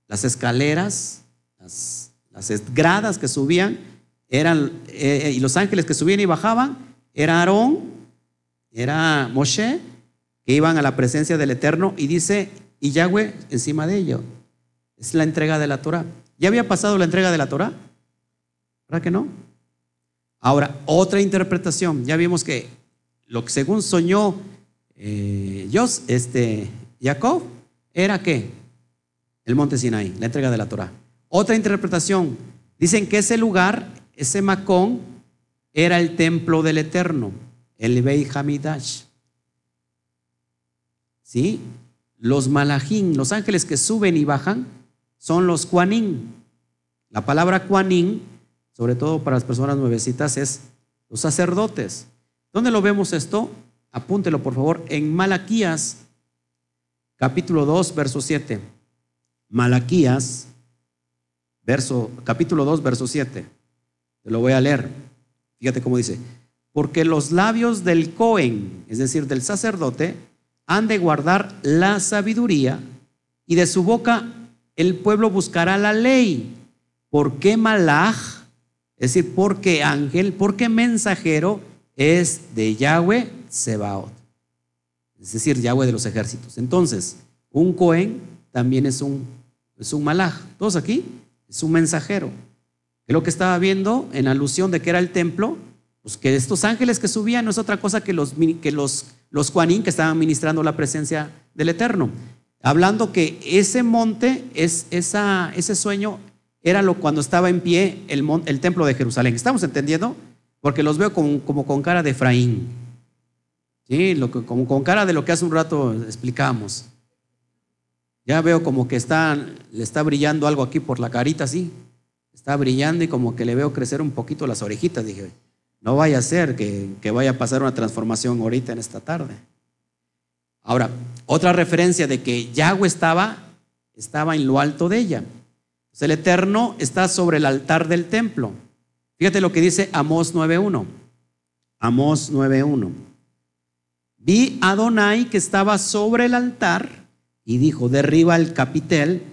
Las escaleras, las, gradas que subían, eran, eh, y los ángeles que subían y bajaban, era Aarón, era Moshe, que iban a la presencia del Eterno, y dice, y Yahweh encima de ellos. Es la entrega de la Torah. ¿Ya había pasado la entrega de la Torah? ¿Verdad que no? Ahora, otra interpretación. Ya vimos que lo que según soñó eh, este, Jacob, era que el monte Sinai, la entrega de la Torah. Otra interpretación. Dicen que ese lugar, ese Macón, era el templo del Eterno, el Beit Hamidash. ¿Sí? Los malachín, los ángeles que suben y bajan, son los Kuanin. La palabra Kuanin, sobre todo para las personas nuevecitas, es los sacerdotes. ¿Dónde lo vemos esto? Apúntelo, por favor, en Malaquías, capítulo 2, verso 7. Malaquías, verso, capítulo 2, verso 7. Te lo voy a leer. Fíjate cómo dice. Porque los labios del Cohen, es decir, del sacerdote, han de guardar la sabiduría y de su boca el pueblo buscará la ley. ¿Por qué malaj? Es decir, porque ángel, porque mensajero es de Yahweh Sebaot. Es decir, Yahweh de los ejércitos. Entonces, un Cohen también es un, es un malaj. Todos aquí es un mensajero. Que lo que estaba viendo en alusión de que era el templo, pues que estos ángeles que subían no es otra cosa que los, que los, los que estaban ministrando la presencia del Eterno. Hablando que ese monte, es, esa, ese sueño, era lo cuando estaba en pie el, templo de Jerusalén. ¿Estamos entendiendo? Porque los veo como, con cara de Efraín. ¿Sí? Lo que, como con cara de lo que hace un rato explicamos. Ya veo como que está, le está brillando algo aquí por la carita, así. Está brillando y como que le veo crecer un poquito las orejitas. Dije, no vaya a ser que, que vaya a pasar una transformación ahorita en esta tarde. Ahora, otra referencia de que Yahweh estaba, estaba en lo alto de ella. El Eterno está sobre el altar del templo. Fíjate lo que dice Amós 9.1. Amós 9.1. Vi a Adonai que estaba sobre el altar y dijo, derriba el capitel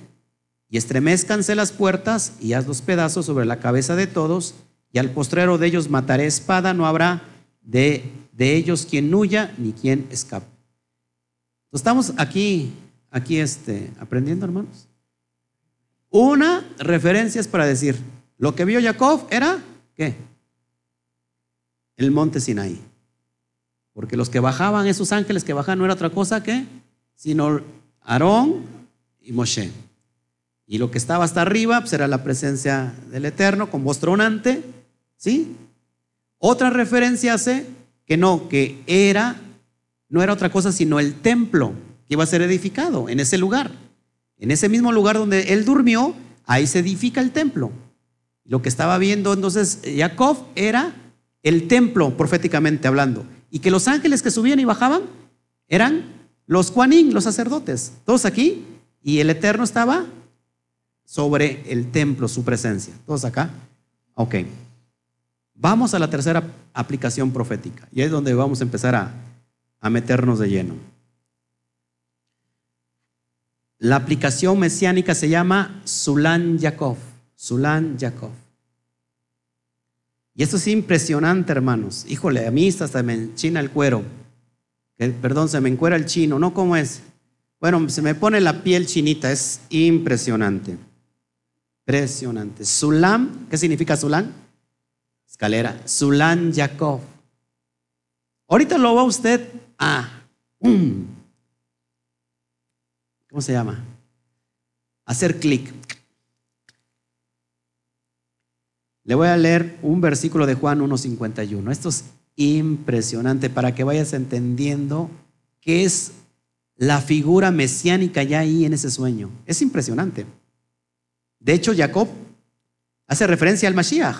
y estremezcanse las puertas y haz los pedazos sobre la cabeza de todos y al postrero de ellos mataré espada, no habrá de, de ellos quien huya ni quien escape. Estamos aquí, aquí este, aprendiendo, hermanos. Una referencia es para decir, lo que vio Jacob era, ¿qué? El monte Sinaí. Porque los que bajaban, esos ángeles que bajaban, no era otra cosa que, sino Aarón y Moshe. Y lo que estaba hasta arriba, pues era la presencia del Eterno con voz tronante, ¿sí? Otra referencia hace que no, que era no era otra cosa sino el templo que iba a ser edificado en ese lugar. En ese mismo lugar donde él durmió, ahí se edifica el templo. Lo que estaba viendo entonces Jacob era el templo, proféticamente hablando. Y que los ángeles que subían y bajaban eran los Juanín, los sacerdotes. Todos aquí. Y el Eterno estaba sobre el templo, su presencia. Todos acá. Ok. Vamos a la tercera aplicación profética. Y es donde vamos a empezar a, a meternos de lleno. La aplicación mesiánica se llama Sulan Yakov. Sulan Yakov. Y esto es impresionante, hermanos. Híjole, a mí hasta me enchina el cuero. perdón, se me encuera el chino. ¿No? ¿Cómo es? Bueno, se me pone la piel chinita. Es impresionante. Impresionante. Sulam, ¿qué significa Sulan? Escalera. Sulan Yakov. Ahorita lo va usted a, ¿cómo se llama? Hacer clic. Le voy a leer un versículo de Juan 1.51. Esto es impresionante para que vayas entendiendo qué es la figura mesiánica ya ahí en ese sueño. Es impresionante. De hecho, Jacob hace referencia al Mashiach.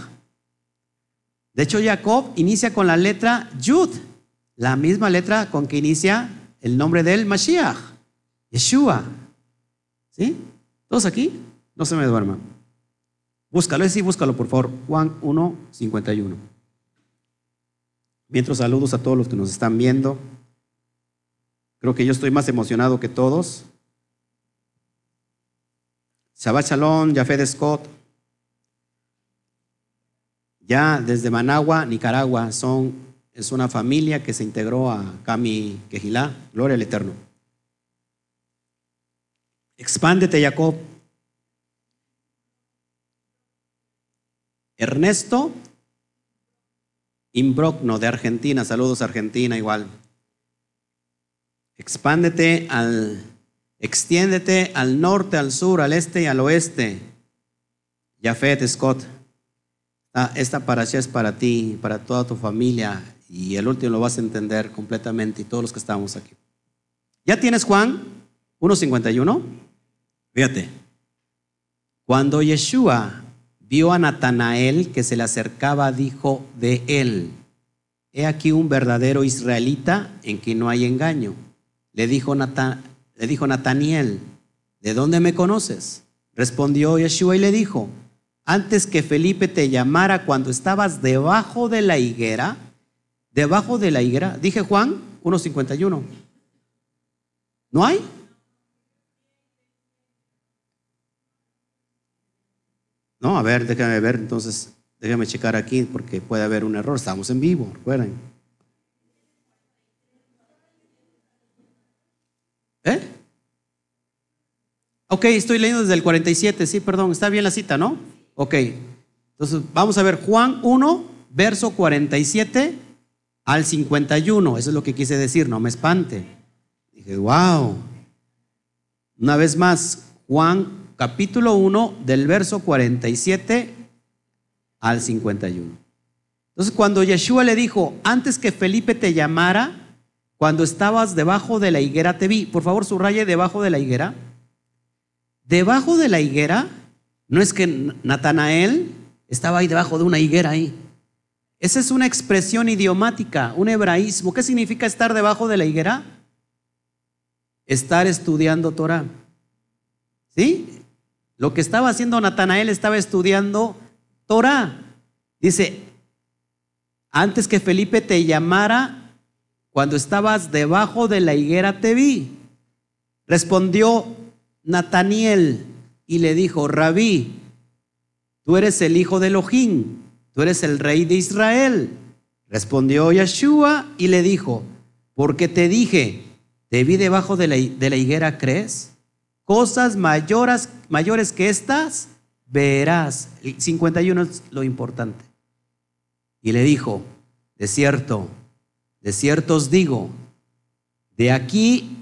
De hecho, Jacob inicia con la letra Yud la misma letra con que inicia el nombre del Mashiach, Yeshua. ¿Sí? ¿Todos aquí? No se me duerman. Búscalo, sí, búscalo por favor. Juan 1, 51. Mientras saludos a todos los que nos están viendo. Creo que yo estoy más emocionado que todos. Shabbat Shalom, Jafet Scott. Ya desde Managua, Nicaragua, son, es una familia que se integró a Cami Quejilá. Gloria al Eterno. Expándete, Jacob. Ernesto Imbrocno de Argentina. Saludos, Argentina, igual. Expándete al, extiéndete al norte, al sur, al este y al oeste. Jafet Scott. Ah, esta parasha es para ti, para toda tu familia, y el último lo vas a entender completamente, y todos los que estamos aquí. ¿Ya tienes Juan 1.51? Fíjate. Cuando Yeshua vio a Natanael que se le acercaba, dijo de él, he aquí un verdadero israelita en quien no hay engaño. Le dijo, le dijo Nataniel, ¿de dónde me conoces? Respondió Yeshua y le dijo, antes que Felipe te llamara cuando estabas debajo de la higuera, debajo de la higuera, dije Juan 1.51. ¿No hay? No, a ver, déjame ver, entonces, déjame checar aquí porque puede haber un error. Estamos en vivo, recuerden. ¿Eh? Ok, estoy leyendo desde el 47, sí, perdón, está bien la cita, ¿no? Ok, entonces vamos a ver Juan 1, verso 47 al 51, eso es lo que quise decir, no me espante. Dije, wow. Una vez más, Juan capítulo 1 del verso 47 al 51. Entonces cuando Yeshua le dijo, antes que Felipe te llamara, cuando estabas debajo de la higuera te vi, por favor subraye debajo de la higuera. Debajo de la higuera, no es que Natanael estaba ahí debajo de una higuera ahí. Esa es una expresión idiomática, un hebraísmo. ¿Qué significa estar debajo de la higuera? Estar estudiando Torah. ¿Sí? Lo que estaba haciendo Natanael estaba estudiando Torah. Dice, antes que Felipe te llamara, cuando estabas debajo de la higuera te vi. Respondió Nataniel y le dijo, Rabí, tú eres el hijo de Elohim, tú eres el rey de Israel. Respondió Yeshua y le dijo, porque te dije, te vi debajo de la, de la higuera, ¿crees? Cosas mayores, mayores que estas verás. El 51 es lo importante. Y le dijo, de cierto, de cierto os digo, de aquí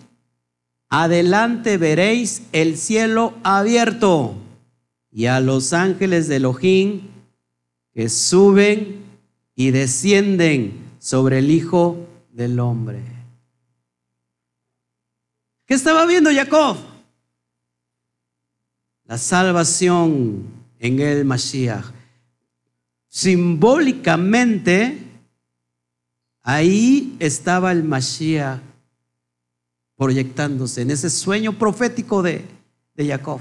adelante veréis el cielo abierto y a los ángeles de Elohim que suben y descienden sobre el Hijo del Hombre. ¿Qué estaba viendo Jacob? La salvación en el Mashiach. Simbólicamente, ahí estaba el Mashiach proyectándose en ese sueño profético de, de Jacob.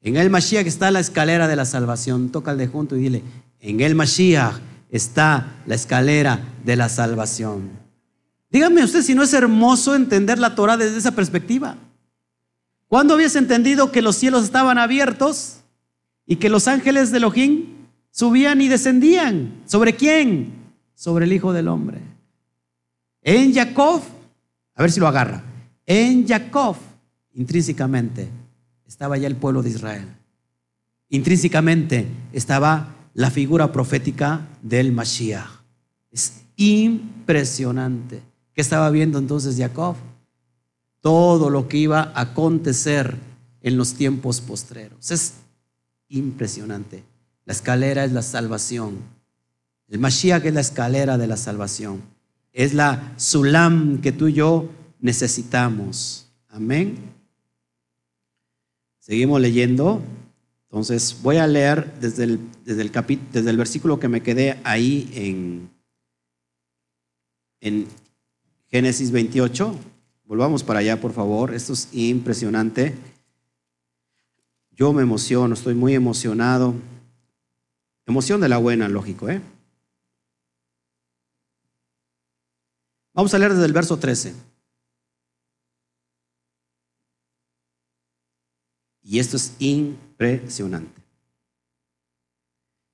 En el Mashiach está la escalera de la salvación. Tócale junto y dile, en el Mashiach está la escalera de la salvación. Dígame usted si no es hermoso entender la Torah desde esa perspectiva. ¿Cuándo habías entendido que los cielos estaban abiertos y que los ángeles de Elohim subían y descendían? ¿Sobre quién? Sobre el Hijo del Hombre. En Jacob, a ver si lo agarra, en Jacob, intrínsecamente, estaba ya el pueblo de Israel. Intrínsecamente estaba la figura profética del Mashiach. Es impresionante. ¿Qué estaba viendo entonces Jacob? Todo lo que iba a acontecer en los tiempos postreros. Es impresionante. La escalera es la salvación. El Mashiach es la escalera de la salvación. Es la sulam que tú y yo necesitamos. Amén. Seguimos leyendo. Entonces voy a leer desde el, desde el, desde el versículo que me quedé ahí en, en Génesis 28. Volvamos para allá, por favor. Esto es impresionante. Yo me emociono, estoy muy emocionado. Emoción de la buena, lógico, ¿eh? Vamos a leer desde el verso 13. Y esto es impresionante.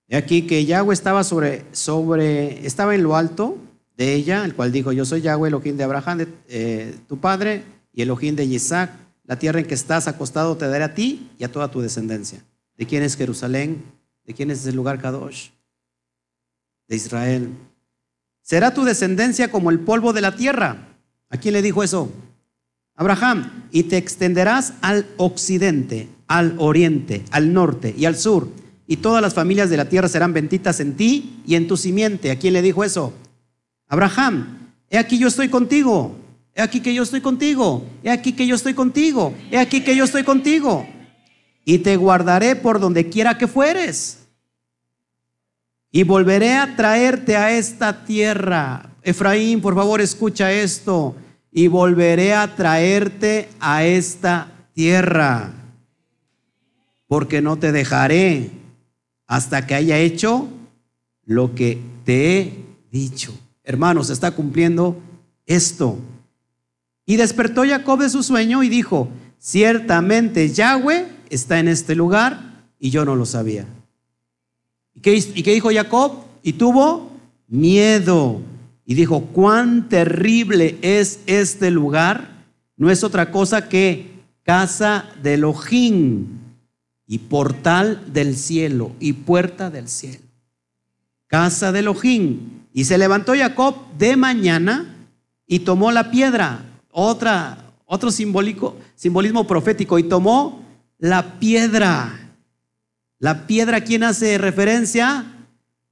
He aquí que Yahweh estaba sobre, sobre, estaba en lo alto de ella, el cual dijo, yo soy Yahweh, Elohim de Abraham, eh, tu padre, y Elohim de Isaac, la tierra en que estás acostado te daré a ti y a toda tu descendencia. ¿De quién es Jerusalén? ¿De quién es el lugar Kadosh? De Israel. Será tu descendencia como el polvo de la tierra. ¿A quién le dijo eso? Abraham. Y te extenderás al occidente, al oriente, al norte y al sur. Y todas las familias de la tierra serán benditas en ti y en tu simiente. ¿A quién le dijo eso? Abraham. He aquí yo estoy contigo. He aquí que yo estoy contigo. He aquí que yo estoy contigo. He aquí que yo estoy contigo. Y te guardaré por donde quiera que fueres. Y volveré a traerte a esta tierra. Efraín, por favor, escucha esto. Y volveré a traerte a esta tierra. Porque no te dejaré hasta que haya hecho lo que te he dicho. Hermanos, está cumpliendo esto. Y despertó Jacob de su sueño y dijo, ciertamente Yahweh está en este lugar y yo no lo sabía. ¿Y qué, dijo Jacob? Y tuvo miedo. Y dijo, cuán terrible es este lugar. No es otra cosa que casa de Elohim y portal del cielo y puerta del cielo. Casa de Elohim. Y se levantó Jacob de mañana y tomó la piedra, otra, otro simbólico, simbolismo profético, y tomó la piedra. La piedra, ¿quién hace referencia?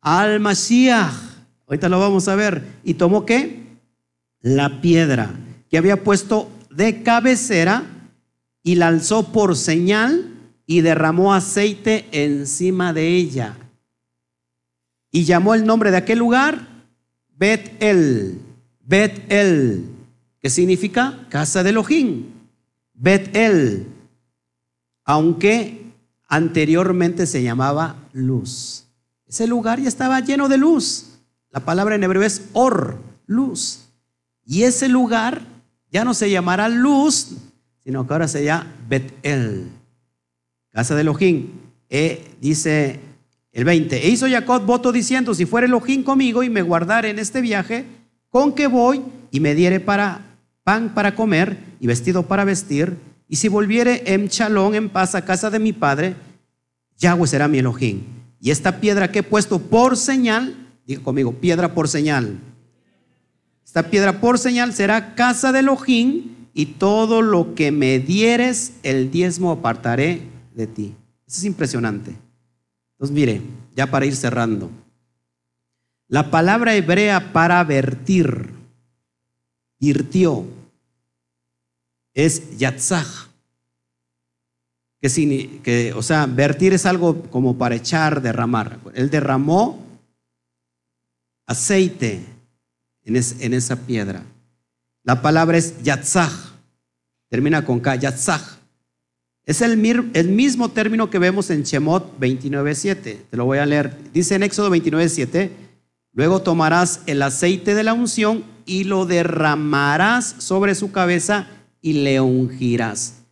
Al Mashiach. Ahorita lo vamos a ver. ¿Y tomó qué? La piedra que había puesto de cabecera y la alzó por señal y derramó aceite encima de ella. Y llamó el nombre de aquel lugar Bet-El. Bet-El, que significa casa de Elohim. Bet-El aunque anteriormente se llamaba luz. Ese lugar ya estaba lleno de luz. La palabra en hebreo es or, luz. Y ese lugar ya no se llamará luz, sino que ahora se llama Betel, casa de Elohim. E, dice el 20, e hizo Jacob voto diciendo, si fuera Elohim conmigo y me guardare en este viaje, con que voy y me diere para pan para comer y vestido para vestir, y si volviere en chalón en paz a casa de mi padre, Yahweh será mi Elohim. Y esta piedra que he puesto por señal, digo conmigo, piedra por señal. Esta piedra por señal será casa de Elohim y todo lo que me dieres, el diezmo apartaré de ti. Eso es impresionante. Entonces, mire, ya para ir cerrando. La palabra hebrea para vertir, virtió, es yatzaj. Que, que, o sea, vertir es algo como para echar, derramar. Él derramó aceite en, en esa piedra. La palabra es yatzaj. Termina con K, yatzaj. Es el, mismo término que vemos en Shemot 29.7. Te lo voy a leer. Dice en Éxodo 29.7, luego tomarás el aceite de la unción y lo derramarás sobre su cabeza y le ungirás.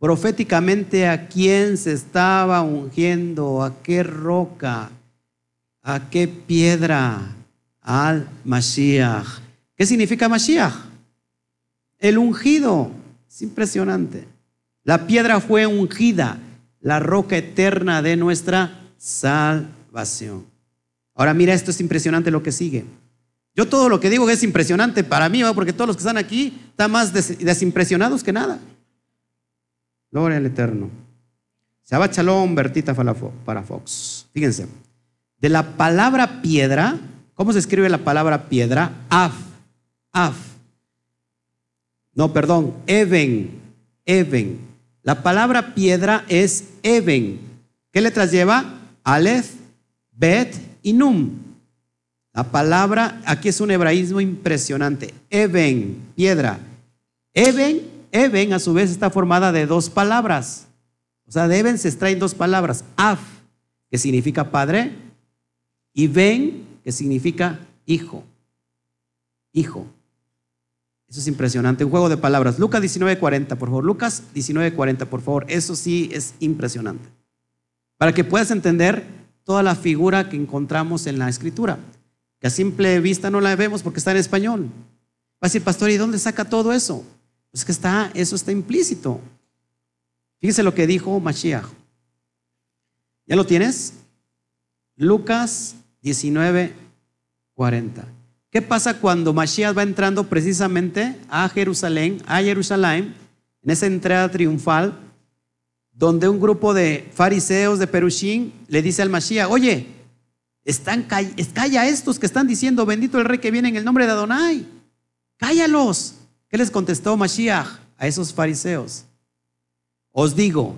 Proféticamente, ¿a quién se estaba ungiendo? ¿A qué roca? ¿A qué piedra? Al Mashiach. ¿Qué significa Mashiach? El ungido. Es impresionante. La piedra fue ungida, la roca eterna de nuestra salvación. Ahora mira, esto es impresionante lo que sigue. Yo todo lo que digo es impresionante para mí, porque todos los que están aquí están más desimpresionados que nada. Gloria al Eterno. Shabbat Shalom, Bertita para Fox. Fíjense, de la palabra piedra, ¿cómo se escribe la palabra piedra? Af, af. No, perdón, even, even. La palabra piedra es even. ¿Qué letras lleva? Aleph, Bet y Num. La palabra aquí es un hebraísmo impresionante. Eben, piedra. Eben, Eben a su vez está formada de dos palabras. O sea, de Eben se extraen dos palabras. Af, que significa padre, y Ben, que significa hijo. Hijo. Eso es impresionante. Un juego de palabras. Lucas 19:40, por favor. Lucas 19:40, por favor. Eso sí es impresionante. Para que puedas entender toda la figura que encontramos en la escritura. Que a simple vista no la vemos porque está en español. Va a decir, pastor, ¿y dónde saca todo eso? Pues que está, eso está implícito. Fíjese lo que dijo Mashiach. ¿Ya lo tienes? Lucas 19, 40. ¿Qué pasa cuando Mashiach va entrando precisamente a Jerusalén, a Jerusalén, en esa entrada triunfal, donde un grupo de fariseos de Perushín le dice al Mashiach, oye, están, calla estos que están diciendo, bendito el rey que viene en el nombre de Adonai, cállalos. ¿Qué les contestó Mashiach a esos fariseos? Os digo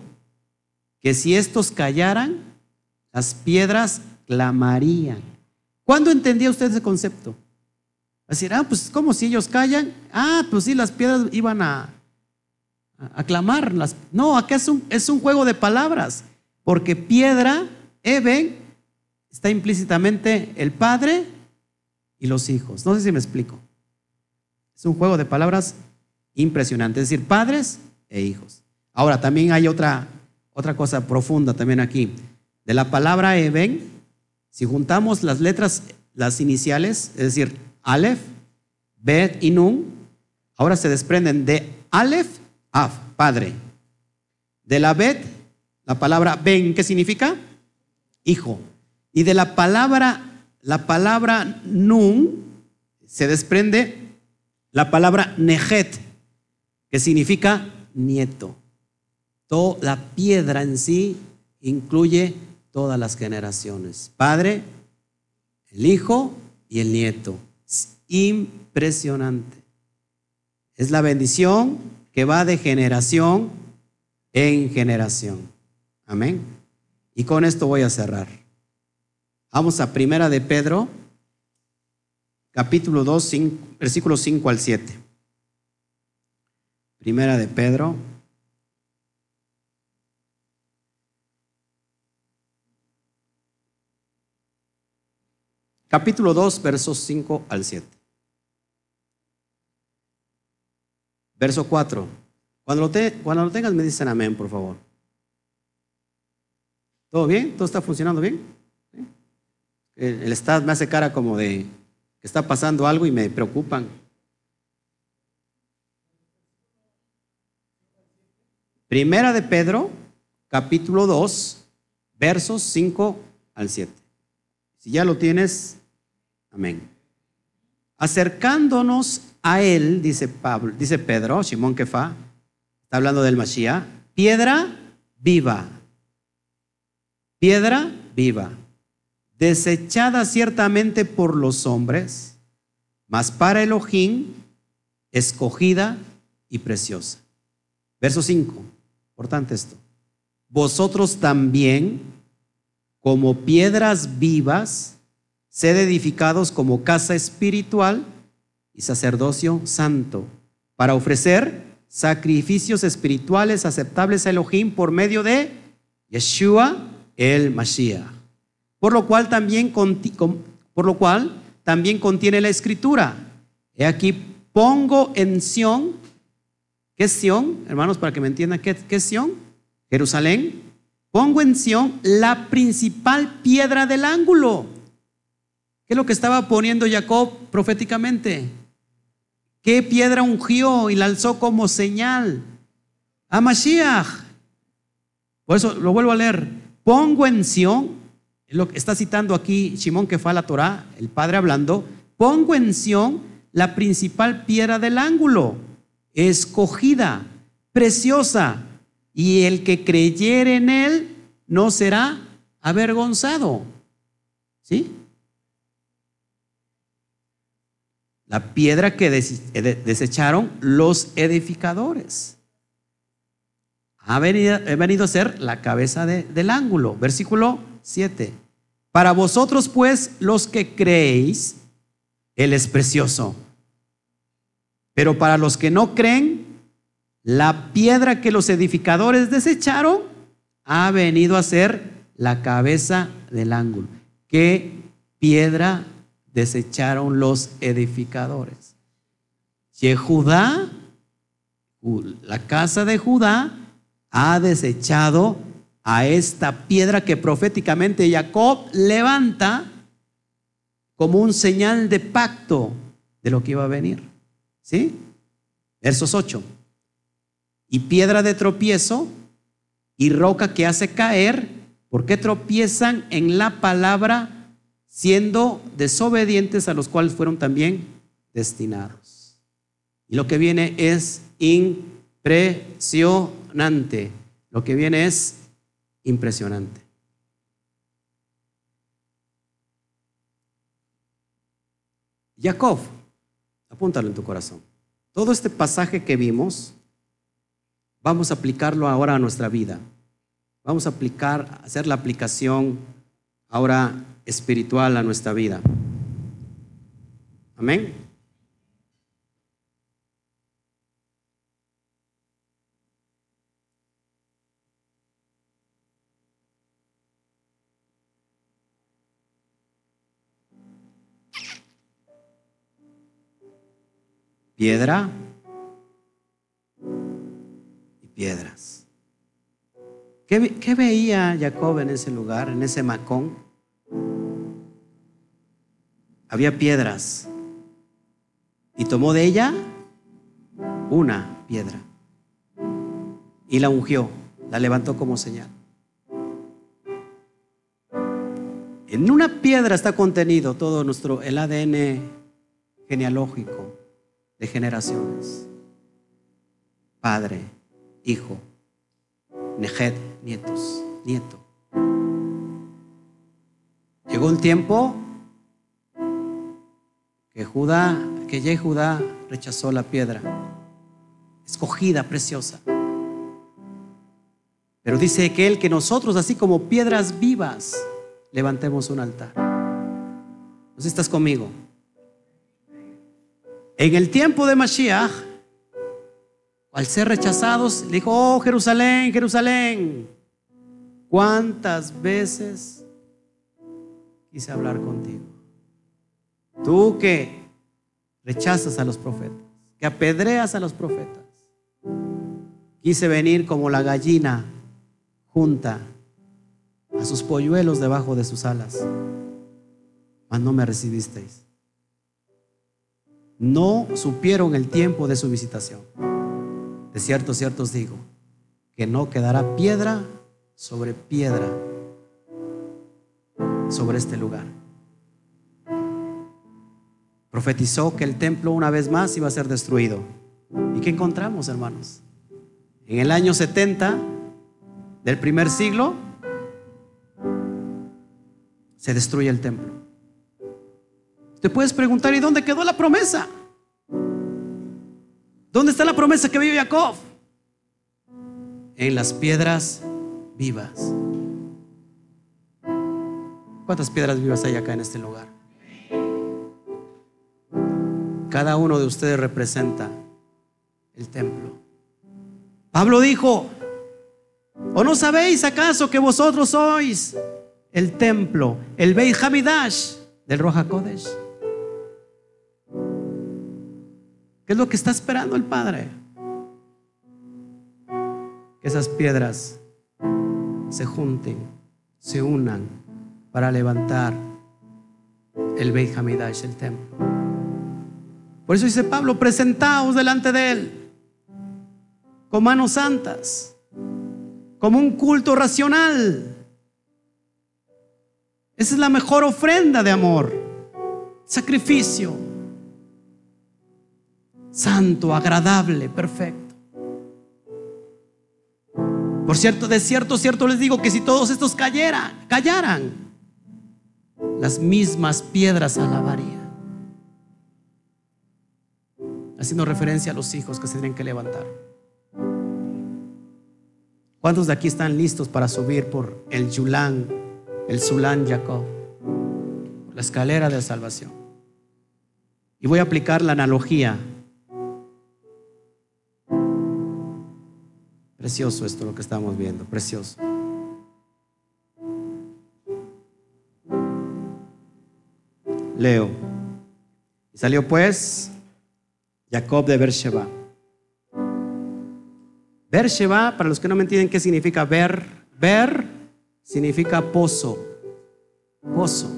que si estos callaran, las piedras clamarían. ¿Cuándo entendía usted ese concepto? Decir, ah, pues como si ellos callan. Ah, pues sí, las piedras iban a, a, clamar. no, acá es un, es un juego de palabras. Porque piedra, Eben, está implícitamente el padre y los hijos. No sé si me explico. Es un juego de palabras impresionante. Es decir, padres e hijos. Ahora, también hay otra, otra cosa profunda también aquí. De la palabra Eben, si juntamos las letras, las iniciales, es decir, Aleph, Bet y Nun, ahora se desprenden de Aleph, Af, padre. De la Bet, la palabra Ben, ¿qué significa? Hijo. Y de la palabra, la palabra Nun, se desprende la palabra Nejet, que significa nieto. Toda la piedra en sí incluye todas las generaciones. Padre, el hijo y el nieto impresionante. Es la bendición que va de generación en generación. Amén. Y con esto voy a cerrar. Vamos a Primera de Pedro, capítulo 2, versículos 5 al 7. Primera de Pedro. Capítulo 2, versos 5 al 7. Verso 4. Cuando lo, cuando lo tengas me dicen amén, por favor. ¿Todo bien? ¿Todo está funcionando bien? El, estado me hace cara como de que está pasando algo y me preocupan. Primera de Pedro, capítulo 2, versos 5 al 7. Si ya lo tienes, amén. Acercándonos a él, dice, Pablo, dice Pedro, Simón Kefa, está hablando del Mashiach, piedra viva, piedra viva, desechada ciertamente por los hombres, mas para Elohim, escogida y preciosa. Verso 5, importante esto. Vosotros también, como piedras vivas, sed edificados como casa espiritual, y sacerdocio santo, para ofrecer sacrificios espirituales aceptables a Elohim por medio de Yeshua el Mashiach. Por lo cual también, por lo cual también contiene la escritura. He aquí pongo en Sión, ¿qué Sión? Hermanos, para que me entiendan, ¿qué, qué es Sión? Jerusalén. Pongo en Sión la principal piedra del ángulo. ¿Qué es lo que estaba poniendo Jacob proféticamente? ¿Qué piedra ungió y la alzó como señal? A Mashiach. Por eso lo vuelvo a leer. Pongo en Sión, lo que está citando aquí Shimón que fue a la Torah, el padre hablando, pongo en Sión la principal piedra del ángulo, escogida, preciosa, y el que creyere en él no será avergonzado. ¿Sí? La piedra que desecharon los edificadores. Ha venido, a ser la cabeza del ángulo. Versículo 7. Para vosotros pues los que creéis, Él es precioso. Pero para los que no creen, la piedra que los edificadores desecharon ha venido a ser la cabeza del ángulo. ¿Qué piedra desecharon los edificadores. Jehudá, la casa de Judá, ha desechado a esta piedra que proféticamente Jacob levanta como un señal de pacto de lo que iba a venir. ¿Sí? Versos 8. Y piedra de tropiezo y roca que hace caer, porque tropiezan en la palabra siendo desobedientes a los cuales fueron también destinados. Y lo que viene es impresionante. Lo que viene es impresionante. Jacob, apúntalo en tu corazón. Todo este pasaje que vimos, vamos a aplicarlo ahora a nuestra vida. Vamos a aplicar, hacer la aplicación ahora espiritual a nuestra vida. Amén. piedra y piedras. ¿Qué, veía Jacob en ese lugar, en ese macón? Había piedras y tomó de ella una piedra y la ungió, la levantó como señal. En una piedra está contenido todo nuestro el ADN genealógico de generaciones. Padre, hijo, Nejed, nietos, nieto. Llegó un tiempo que Judá, que Judá rechazó la piedra, escogida, preciosa. Pero dice que él que nosotros, así como piedras vivas, levantemos un altar. ¿No estás conmigo? En el tiempo de Mashiach, al ser rechazados, le dijo, oh Jerusalén, Jerusalén, ¿cuántas veces quise hablar contigo? Tú que rechazas a los profetas, que apedreas a los profetas. Quise venir como la gallina junta a sus polluelos debajo de sus alas, mas no me recibisteis no supieron el tiempo de su visitación. De cierto, cierto os digo, que no quedará piedra sobre piedra sobre este lugar. Profetizó que el templo una vez más iba a ser destruido. ¿Y qué encontramos, hermanos? En el año 70 del primer siglo se destruye el templo. Te puedes preguntar, ¿y dónde quedó la promesa? ¿Dónde está la promesa que vio Jacob? En las piedras vivas. ¿Cuántas piedras vivas hay acá en este lugar? Cada uno de ustedes representa el templo. Pablo dijo, ¿o no sabéis acaso que vosotros sois el templo, el Beit Hamidash del Roja Kodesh? ¿Qué es lo que está esperando el Padre? Que esas piedras se junten, se unan para levantar el Beit Hamidash, el templo. Por eso dice Pablo, presentaos delante de Él con manos santas, como un culto racional. Esa es la mejor ofrenda de amor, sacrificio santo, agradable, perfecto. Por cierto, de cierto, cierto les digo que si todos estos cayeran, callaran, las mismas piedras alabarían. Haciendo referencia a los hijos que se tienen que levantar. ¿Cuántos de aquí están listos para subir por el Yulán, el Zulán Jacob, la escalera de salvación? Y voy a aplicar la analogía Precioso esto lo que estamos viendo, precioso. Leo. Y salió pues Jacob de Beersheba. Beersheba, para los que no me entienden qué significa ver, ver significa pozo, pozo.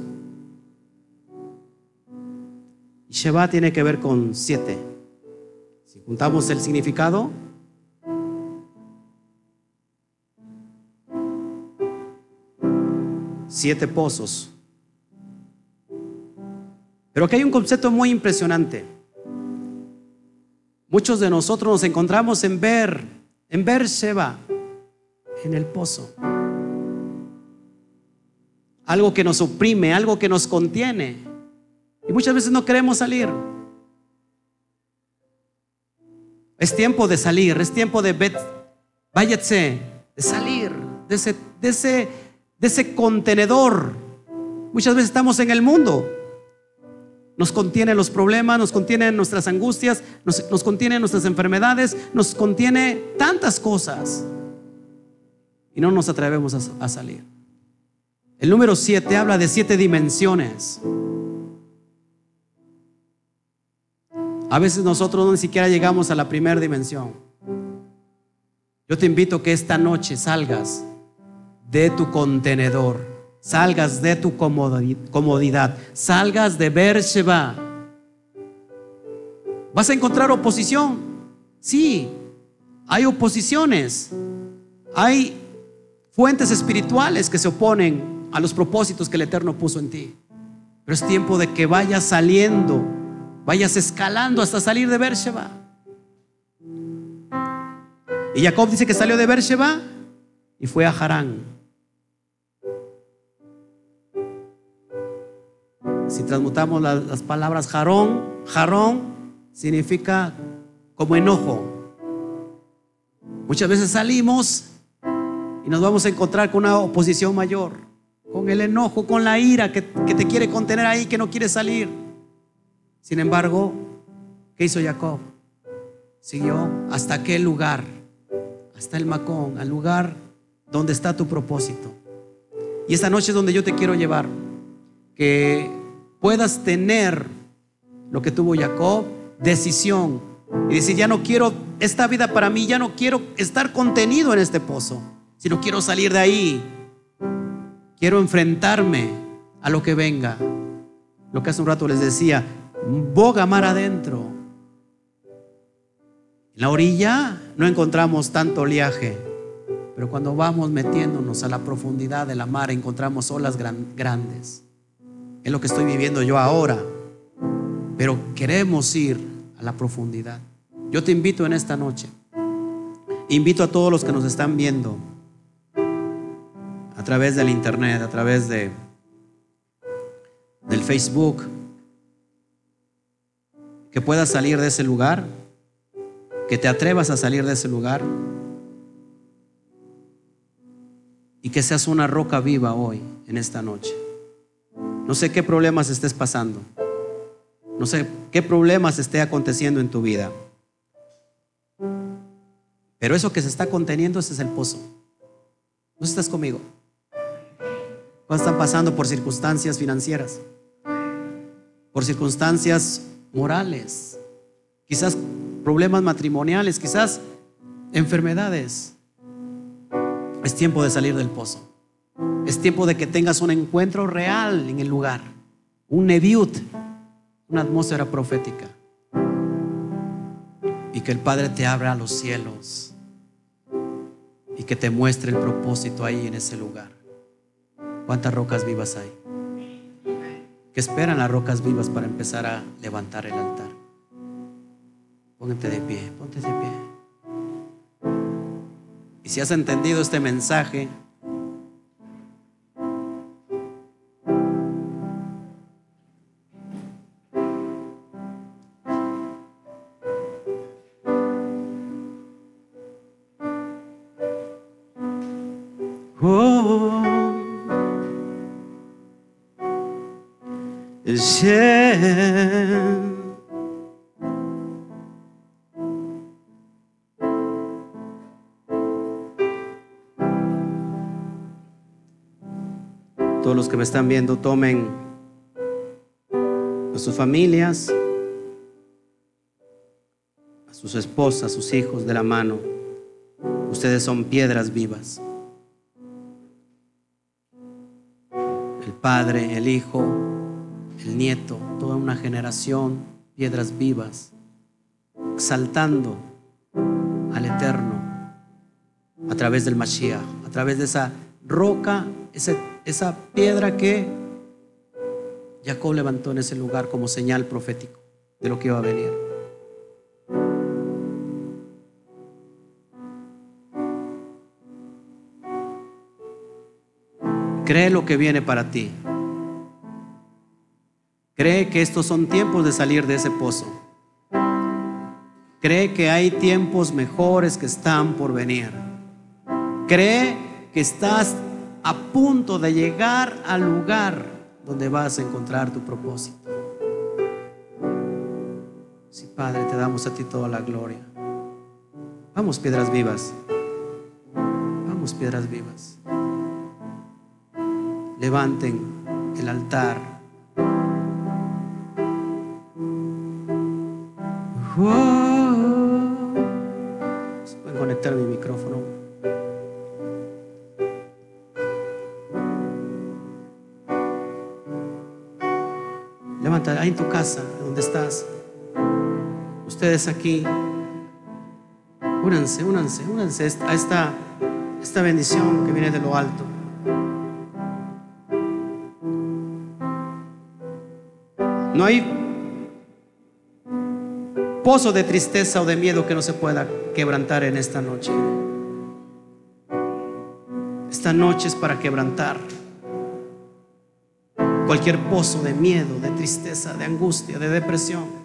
Y Sheba tiene que ver con siete. Si juntamos el significado, siete pozos. Pero aquí hay un concepto muy impresionante. Muchos de nosotros nos encontramos en ver, en ver Sheba, en el pozo. Algo que nos oprime, algo que nos contiene. Y muchas veces no queremos salir. Es tiempo de salir, es tiempo de bet, váyase, de salir de ese, de ese, de ese contenedor. Muchas veces estamos en el mundo, nos contiene los problemas, nos contiene nuestras angustias, nos, nos contiene nuestras enfermedades, nos contiene tantas cosas. Y no nos atrevemos a, a salir. El número 7 habla de siete dimensiones. A veces nosotros ni siquiera llegamos a la primera dimensión. Yo te invito que esta noche salgas de tu contenedor salgas de tu comodidad, salgas de Beersheba. ¿Vas a encontrar oposición? Sí, hay oposiciones, hay fuentes espirituales que se oponen a los propósitos que el Eterno puso en ti. Pero es tiempo de que vayas saliendo, vayas escalando hasta salir de Beersheba. Y Jacob dice que salió de Beersheba y fue a Harán. Si transmutamos las, palabras jarón, jarón significa como enojo. Muchas veces salimos y nos vamos a encontrar con una oposición mayor, con el enojo, con la ira que, que te quiere contener ahí, que no quiere salir. Sin embargo, ¿qué hizo Jacob? Siguió hasta aquel lugar, hasta el Macón, al lugar donde está tu propósito. Y esta noche es donde yo te quiero llevar, que puedas tener lo que tuvo Jacob, decisión. Y decir, ya no quiero esta vida para mí, ya no quiero estar contenido en este pozo, sino quiero salir de ahí. Quiero enfrentarme a lo que venga. Lo que hace un rato les decía, boga mar adentro. En la orilla no encontramos tanto oleaje, pero cuando vamos metiéndonos a la profundidad de la mar encontramos olas grandes. Es lo que estoy viviendo yo ahora. Pero queremos ir a la profundidad. Yo te invito en esta noche. Invito a todos los que nos están viendo a través del internet, a través de del Facebook, que puedas salir de ese lugar, que te atrevas a salir de ese lugar y que seas una roca viva hoy, en esta noche. No sé qué problemas estés pasando. No sé qué problemas esté aconteciendo en tu vida. Pero eso que se está conteniendo, ese es el pozo. ¿No estás conmigo? ¿Cuándo están pasando por circunstancias financieras? Por circunstancias morales. Quizás problemas matrimoniales, quizás enfermedades. Es tiempo de salir del pozo. Es tiempo de que tengas un encuentro real en el lugar, un neviut, una atmósfera profética. Y que el Padre te abra los cielos y que te muestre el propósito ahí en ese lugar. ¿Cuántas rocas vivas hay? ¿Qué esperan las rocas vivas para empezar a levantar el altar? Póngate de pie, ponte de pie. Y si has entendido este mensaje, que me están viendo, tomen a sus familias, a sus esposas, a sus hijos de la mano. Ustedes son piedras vivas. El Padre, el Hijo, el Nieto, toda una generación, piedras vivas, exaltando al Eterno a través del Mashiach, a través de esa roca, esa, esa piedra que Jacob levantó en ese lugar como señal profético de lo que iba a venir. Cree lo que viene para ti. Cree que estos son tiempos de salir de ese pozo. Cree que hay tiempos mejores que están por venir. Cree que estás a punto de llegar al lugar donde vas a encontrar tu propósito. Sí, Padre, te damos a ti toda la gloria. Vamos, piedras vivas. Vamos, piedras vivas. Levanten el altar. Voy a conectar mi micrófono. En tu casa, donde estás. Ustedes aquí, únanse, únanse, únanse a esta, esta bendición que viene de lo alto. No hay pozo de tristeza o de miedo que no se pueda quebrantar en esta noche. Esta noche es para quebrantar cualquier pozo de miedo, de tristeza, de angustia, de depresión.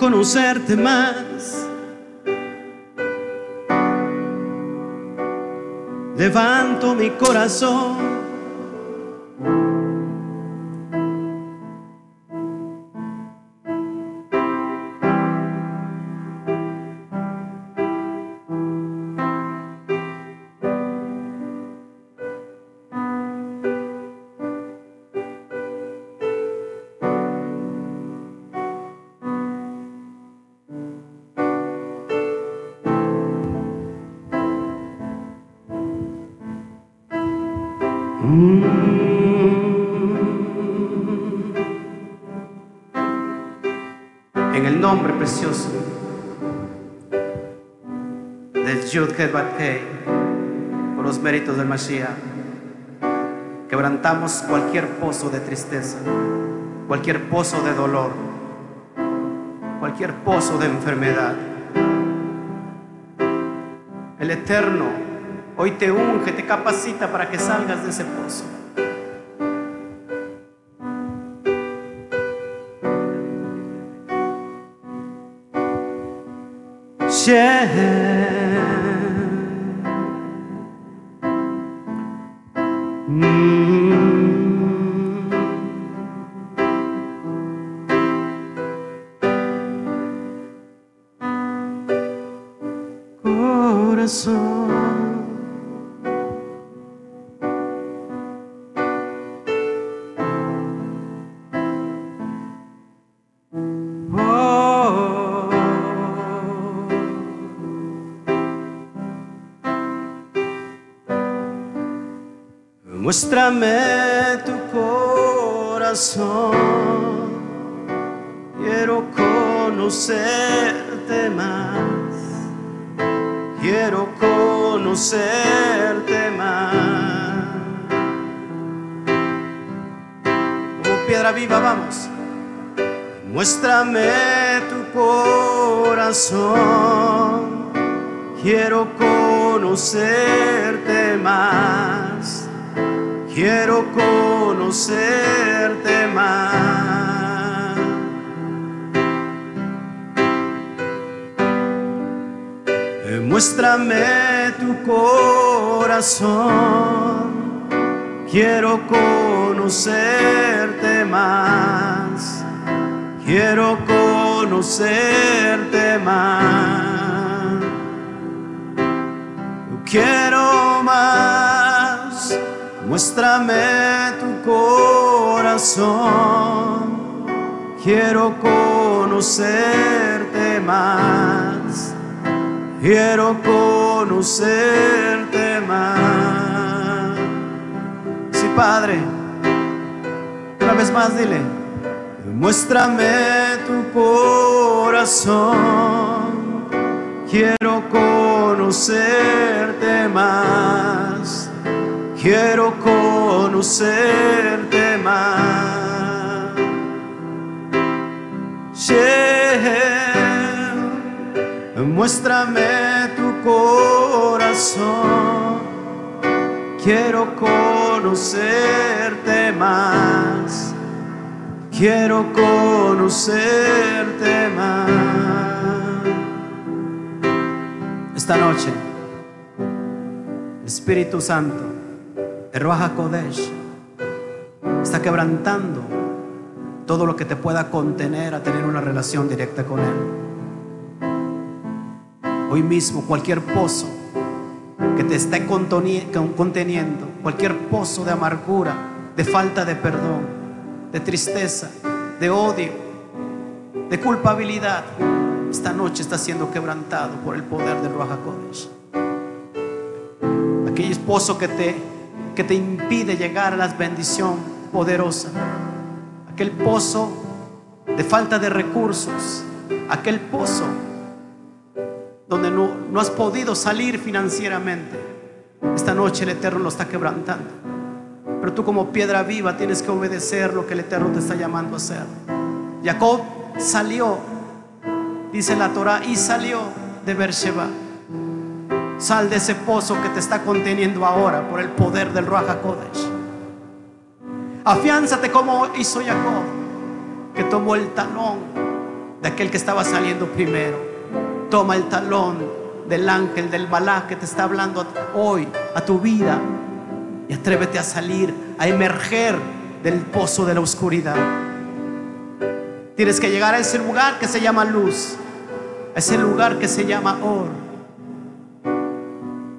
Conocerte más. Levanto mi corazón méritos del Mashiach, quebrantamos cualquier pozo de tristeza, cualquier pozo de dolor, cualquier pozo de enfermedad. El Eterno Hoy te unge, te capacita para que salgas de ese pozo. Muéstrame tu corazón, quiero conocerte más, quiero conocerte más. Como piedra viva vamos, muéstrame tu corazón, quiero conocerte más quiero conocerte más. Muéstrame tu corazón. Quiero conocerte más. Quiero conocerte más. Quiero más. Muéstrame tu corazón. Quiero conocerte más quiero conocerte más. Sí, Padre, una vez más dile, muéstrame tu corazón, quiero conocerte más, quiero conocerte más. Muéstrame tu corazón, quiero conocerte más, quiero conocerte más. Esta noche, Espíritu Santo, el Ruach Kodesh, está quebrantando todo lo que te pueda contener a tener una relación directa con Él. Hoy mismo cualquier pozo que te esté conteniendo, cualquier pozo de amargura, de falta de perdón, de tristeza, de odio, de culpabilidad, esta noche está siendo quebrantado por el poder del Ruach. Aquel pozo que te, que te impide llegar a la bendición poderosa, aquel pozo de falta de recursos, aquel pozo donde no, no has podido salir financieramente. Esta noche el Eterno lo está quebrantando. Pero tú como piedra viva tienes que obedecer lo que el Eterno te está llamando a hacer. Jacob salió, dice la Torah, y salió de Beersheba. Sal de ese pozo que te está conteniendo ahora por el poder del Ruach Kodesh. Afiánzate como hizo Jacob, que tomó el talón de aquel que estaba saliendo primero Toma el talón del ángel, del balá que te está hablando hoy a tu vida y atrévete a salir, a emerger del pozo de la oscuridad. Tienes que llegar a ese lugar que se llama luz, a ese lugar que se llama or.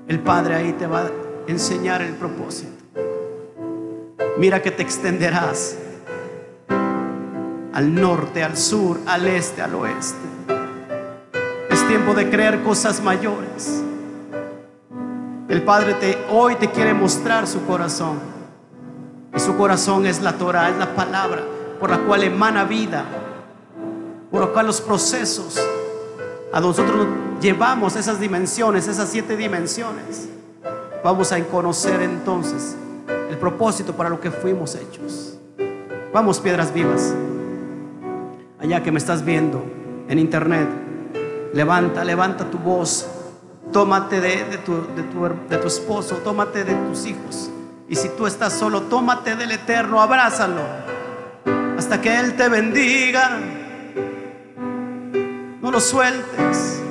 El Padre ahí te va a enseñar el propósito. Mira que te extenderás al norte, al sur, al este, al oeste tiempo de creer cosas mayores. El Padre te, hoy te quiere mostrar su corazón. Y su corazón es la Torah, es la palabra por la cual emana vida, por la cual los procesos a nosotros llevamos esas dimensiones, esas siete dimensiones. Vamos a conocer entonces el propósito para lo que fuimos hechos. Vamos, piedras vivas. Allá que me estás viendo en internet, Levanta, levanta tu voz. Tómate de, tu, de, tu, esposo, tómate de tus hijos. Y si tú estás solo, tómate del Eterno, abrázalo. Hasta que Él te bendiga. No lo sueltes.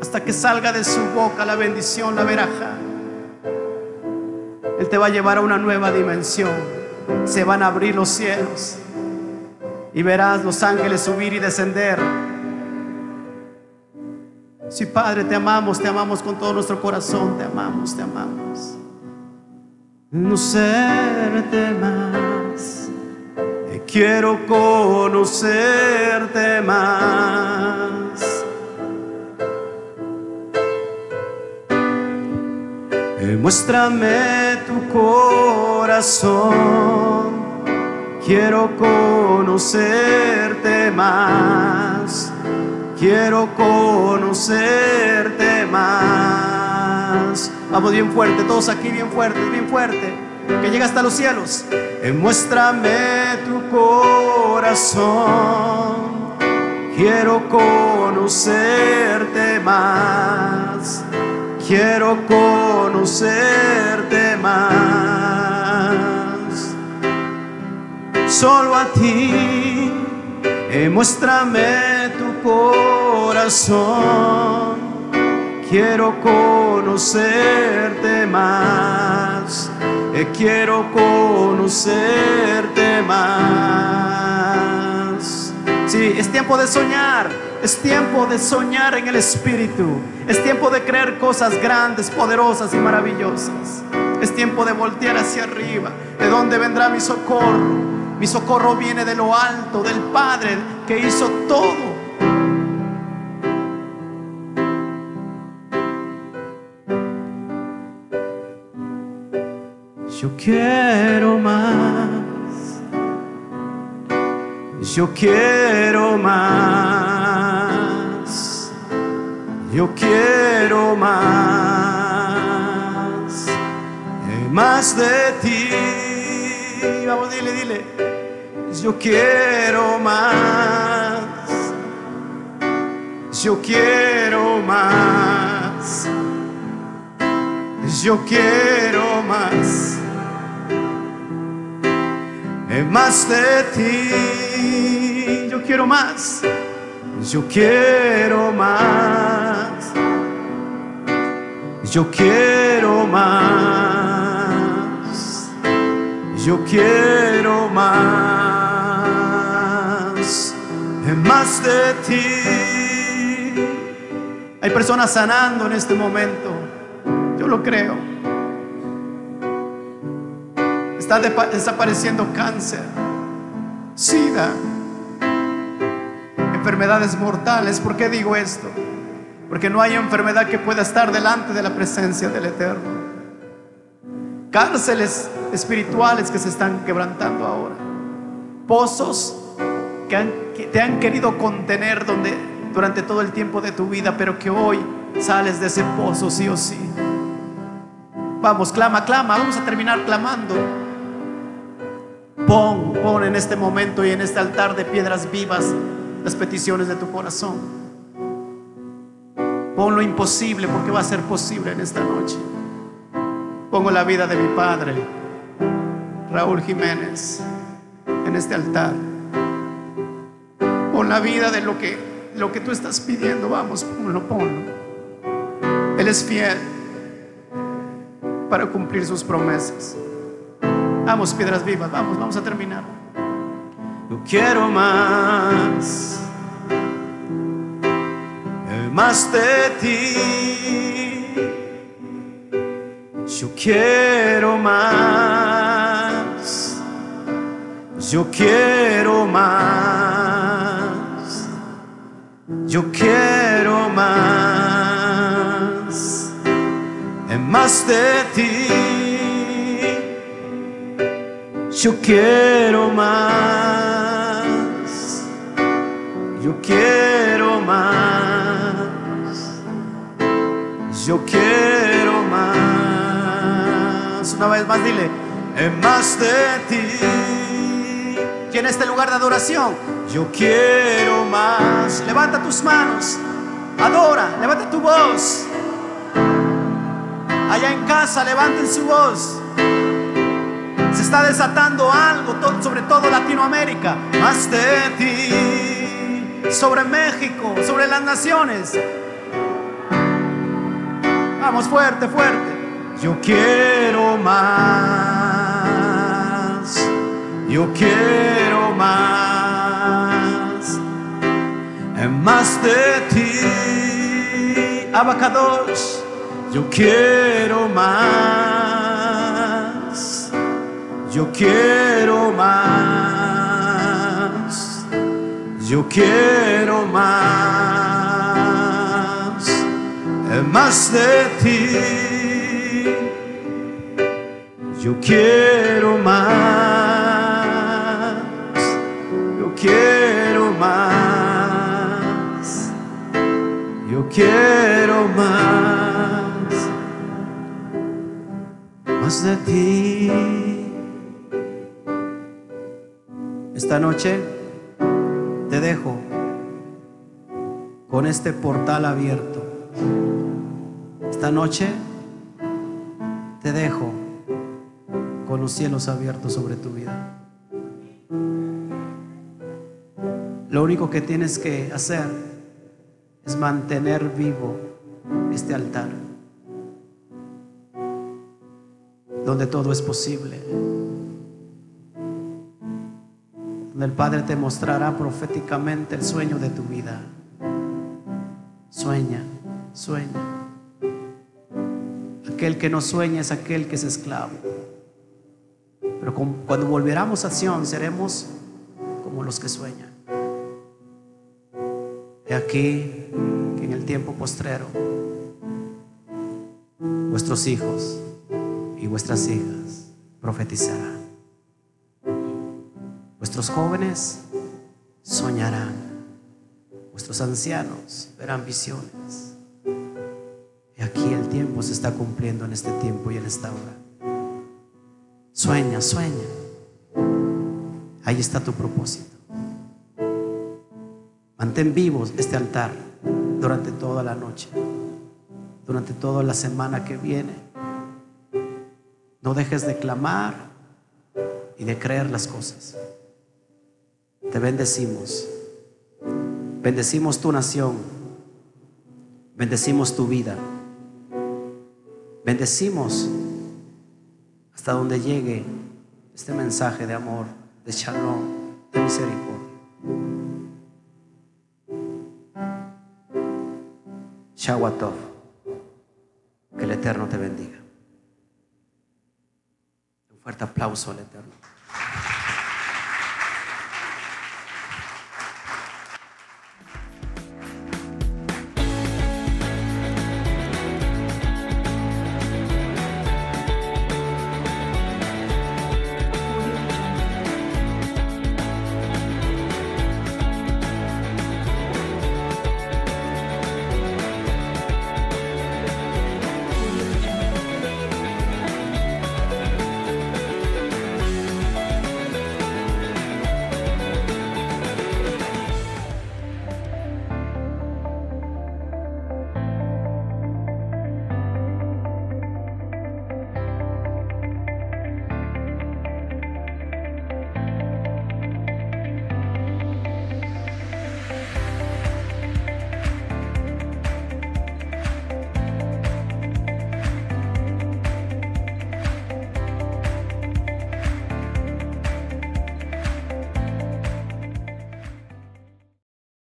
Hasta que salga de su boca la bendición, la veraja. Él te va a llevar a una nueva dimensión. Se van a abrir los cielos y verás los ángeles subir y descender. Si Padre, te amamos, te amamos con todo nuestro corazón, te amamos, te amamos. Conocerte más, quiero conocerte más. Muéstrame tu corazón Quiero conocerte más. Quiero conocerte más. Vamos bien fuerte, todos aquí bien fuerte, bien fuerte. Que llega hasta los cielos. Muéstrame tu corazón. Quiero conocerte más. Quiero conocerte más solo a ti. muéstrame de tu corazón. Quiero conocerte más. Eh, quiero conocerte más. Sí, es tiempo de soñar. Es tiempo de soñar en el Espíritu. Es tiempo de creer cosas grandes, poderosas y maravillosas. Es tiempo de voltear hacia arriba. ¿De dónde vendrá mi socorro? Mi socorro viene de lo alto, del Padre que hizo todo. Yo quiero más. Yo quiero más. Yo quiero más. Más de Vamos, dile, dile. Yo quiero más. Yo quiero más. Yo quiero más. Más de ti. Yo quiero más. Yo quiero más. Yo quiero más. Yo quiero más. Más de ti. Hay personas sanando en este momento. Yo lo creo. Está desapareciendo cáncer, sida, enfermedades mortales. ¿Por qué digo esto? Porque no hay enfermedad que pueda estar delante de la presencia del Eterno. Cárceles espirituales que se están quebrantando ahora. Pozos que, te han querido contener donde, durante todo el tiempo de tu vida, pero que hoy sales de ese pozo sí o sí. Vamos, clama, clama. Vamos a terminar clamando. Pon, pon en este momento y en este altar de piedras vivas las peticiones de tu corazón. Pon lo imposible porque va a ser posible en esta noche. Pongo la vida de mi padre, Raúl Jiménez, en este altar. Pon la vida de lo que, lo que tú estás pidiendo. Vamos, ponlo, ponlo. Él es fiel para cumplir sus promesas. Vamos, piedras vivas, vamos, vamos a terminar. Yo quiero más, más de ti. Yo quiero más, yo quiero más, yo quiero más, más de ti. Yo quiero más. Yo quiero más. Yo quiero más. Una vez más dile, en más de ti. En este lugar de adoración, yo quiero más. Levanta tus manos. Adora, levanta tu voz. Allá en casa, levanten su voz se está desatando algo sobre todo Latinoamérica, más de ti, sobre México, sobre las naciones. Vamos fuerte, fuerte. Yo quiero más, yo quiero más, más de ti, abacados, yo quiero más. Yo quiero más, yo quiero más, más de ti. Yo quiero más, quiero más, más de ti. Esta noche te dejo con este portal abierto. Esta noche te dejo con los cielos abiertos sobre tu vida. Lo único que tienes que hacer es mantener vivo este altar, donde todo es posible, donde el Padre te mostrará proféticamente el sueño de tu vida. Sueña, sueña. Aquel que no sueña es aquel que es esclavo. Pero cuando volveramos a Sion seremos como los que sueñan. He aquí que en el tiempo postrero vuestros hijos y vuestras hijas profetizarán. Vuestros jóvenes soñarán. Vuestros ancianos verán visiones. Y aquí el tiempo se está cumpliendo en este tiempo y en esta hora. Sueña, sueña. Ahí está tu propósito. Mantén vivos este altar durante toda la noche, durante toda la semana que viene. No dejes de clamar y de creer las cosas. Te bendecimos. Bendecimos tu nación. Bendecimos tu vida. Bendecimos hasta donde llegue este mensaje de amor, de shalom, de misericordia. Shawatov. Que el Eterno te bendiga. Un fuerte aplauso al Eterno.